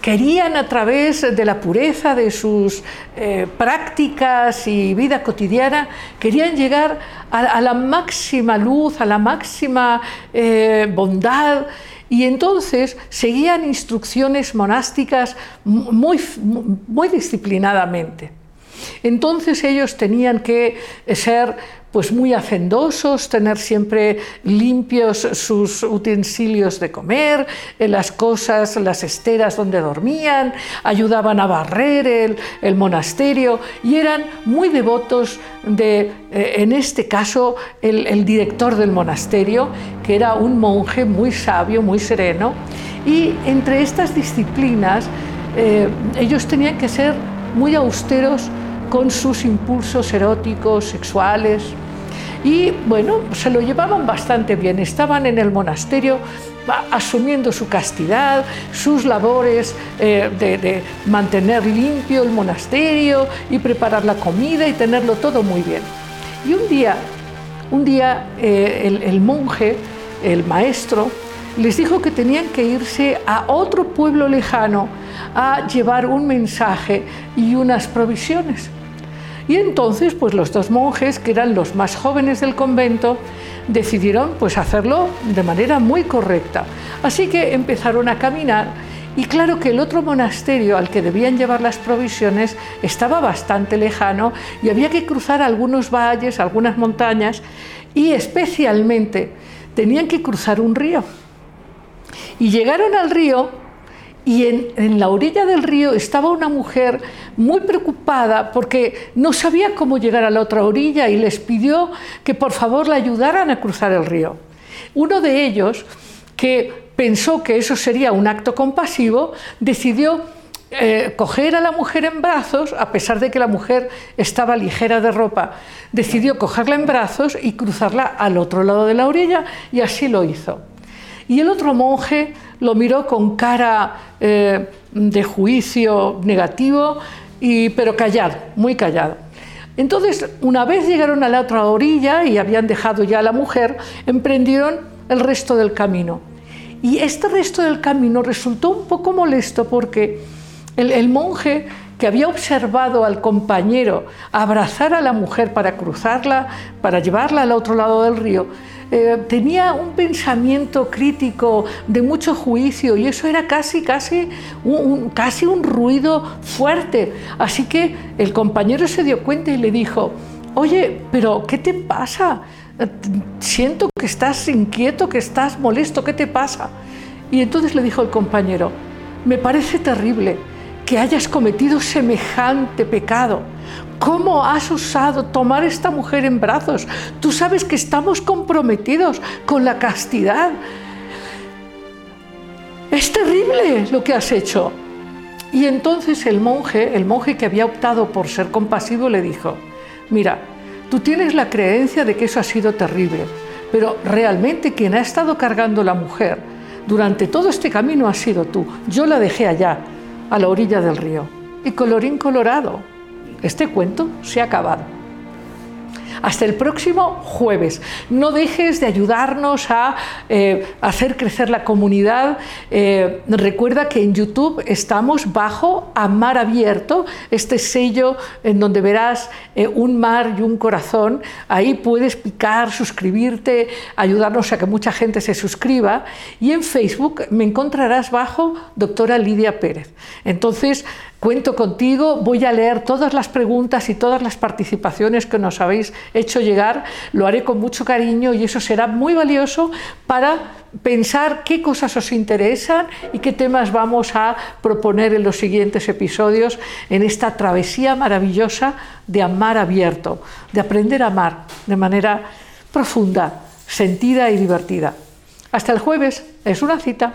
querían a través de la pureza de sus eh, prácticas y vida cotidiana, querían llegar a, la máxima luz, a la máxima bondad. Y entonces seguían instrucciones monásticas muy, muy disciplinadamente. Entonces ellos tenían que ser pues muy hacendosos, tener siempre limpios sus utensilios de comer, eh, las cosas, las esteras donde dormían, ayudaban a barrer el, monasterio y eran muy devotos de, eh, en este caso, el, director del monasterio, que era un monje muy sabio, muy sereno, y entre estas disciplinas eh, ellos tenían que ser muy austeros con sus impulsos eróticos, sexuales. Y bueno, se lo llevaban bastante bien, estaban en el monasterio asumiendo su castidad, sus labores eh, de, mantener limpio el monasterio y preparar la comida y tenerlo todo muy bien. Y un día, un día eh, el monje, el maestro, les dijo que tenían que irse a otro pueblo lejano a llevar un mensaje y unas provisiones. Y entonces, pues los dos monjes, que eran los más jóvenes del convento, decidieron pues hacerlo de manera muy correcta. Así que empezaron a caminar y claro que el otro monasterio al que debían llevar las provisiones estaba bastante lejano y había que cruzar algunos valles, algunas montañas y especialmente tenían que cruzar un río. Y llegaron al río y en, la orilla del río estaba una mujer muy preocupada porque no sabía cómo llegar a la otra orilla y les pidió que por favor la ayudaran a cruzar el río. Uno de ellos, que pensó que eso sería un acto compasivo, decidió eh, coger a la mujer en brazos, a pesar de que la mujer estaba ligera de ropa, decidió cogerla en brazos y cruzarla al otro lado de la orilla y así lo hizo. Y el otro monje lo miró con cara eh, de juicio negativo, y, pero callado, muy callado. Entonces, una vez llegaron a la otra orilla y habían dejado ya a la mujer, emprendieron el resto del camino. Y este resto del camino resultó un poco molesto porque el monje que había observado al compañero abrazar a la mujer para cruzarla, para llevarla al otro lado del río, eh, tenía un pensamiento crítico de mucho juicio y eso era casi, casi un, casi un ruido fuerte. Así que el compañero se dio cuenta y le dijo, oye, pero ¿qué te pasa? Siento que estás inquieto, que estás molesto, ¿qué te pasa? Y entonces le dijo el compañero, me parece terrible que hayas cometido semejante pecado ¿Cómo has osado tomar esta mujer en brazos? Tú sabes que estamos comprometidos con la castidad. Es terrible lo que has hecho. Y entonces el monje, el monje que había optado por ser compasivo, le dijo, mira, tú tienes la creencia de que eso ha sido terrible, pero realmente quien ha estado cargando la mujer durante todo este camino ha sido tú. Yo la dejé allá, a la orilla del río. Y colorín colorado, este cuento se ha acabado. Hasta el próximo jueves. No dejes de ayudarnos a eh, hacer crecer la comunidad. Eh, recuerda que en YouTube estamos bajo a mar abierto, este sello en donde verás eh, un mar y un corazón. Ahí puedes picar, suscribirte, ayudarnos a que mucha gente se suscriba. Y en Facebook me encontrarás bajo doctora Lidia Pérez. Entonces, Cuento contigo, voy a leer todas las preguntas y todas las participaciones que nos habéis hecho llegar, lo haré con mucho cariño y eso será muy valioso para pensar qué cosas os interesan y qué temas vamos a proponer en los siguientes episodios en esta travesía maravillosa de amar abierto, de aprender a amar de manera profunda, sentida y divertida. Hasta el jueves, es una cita.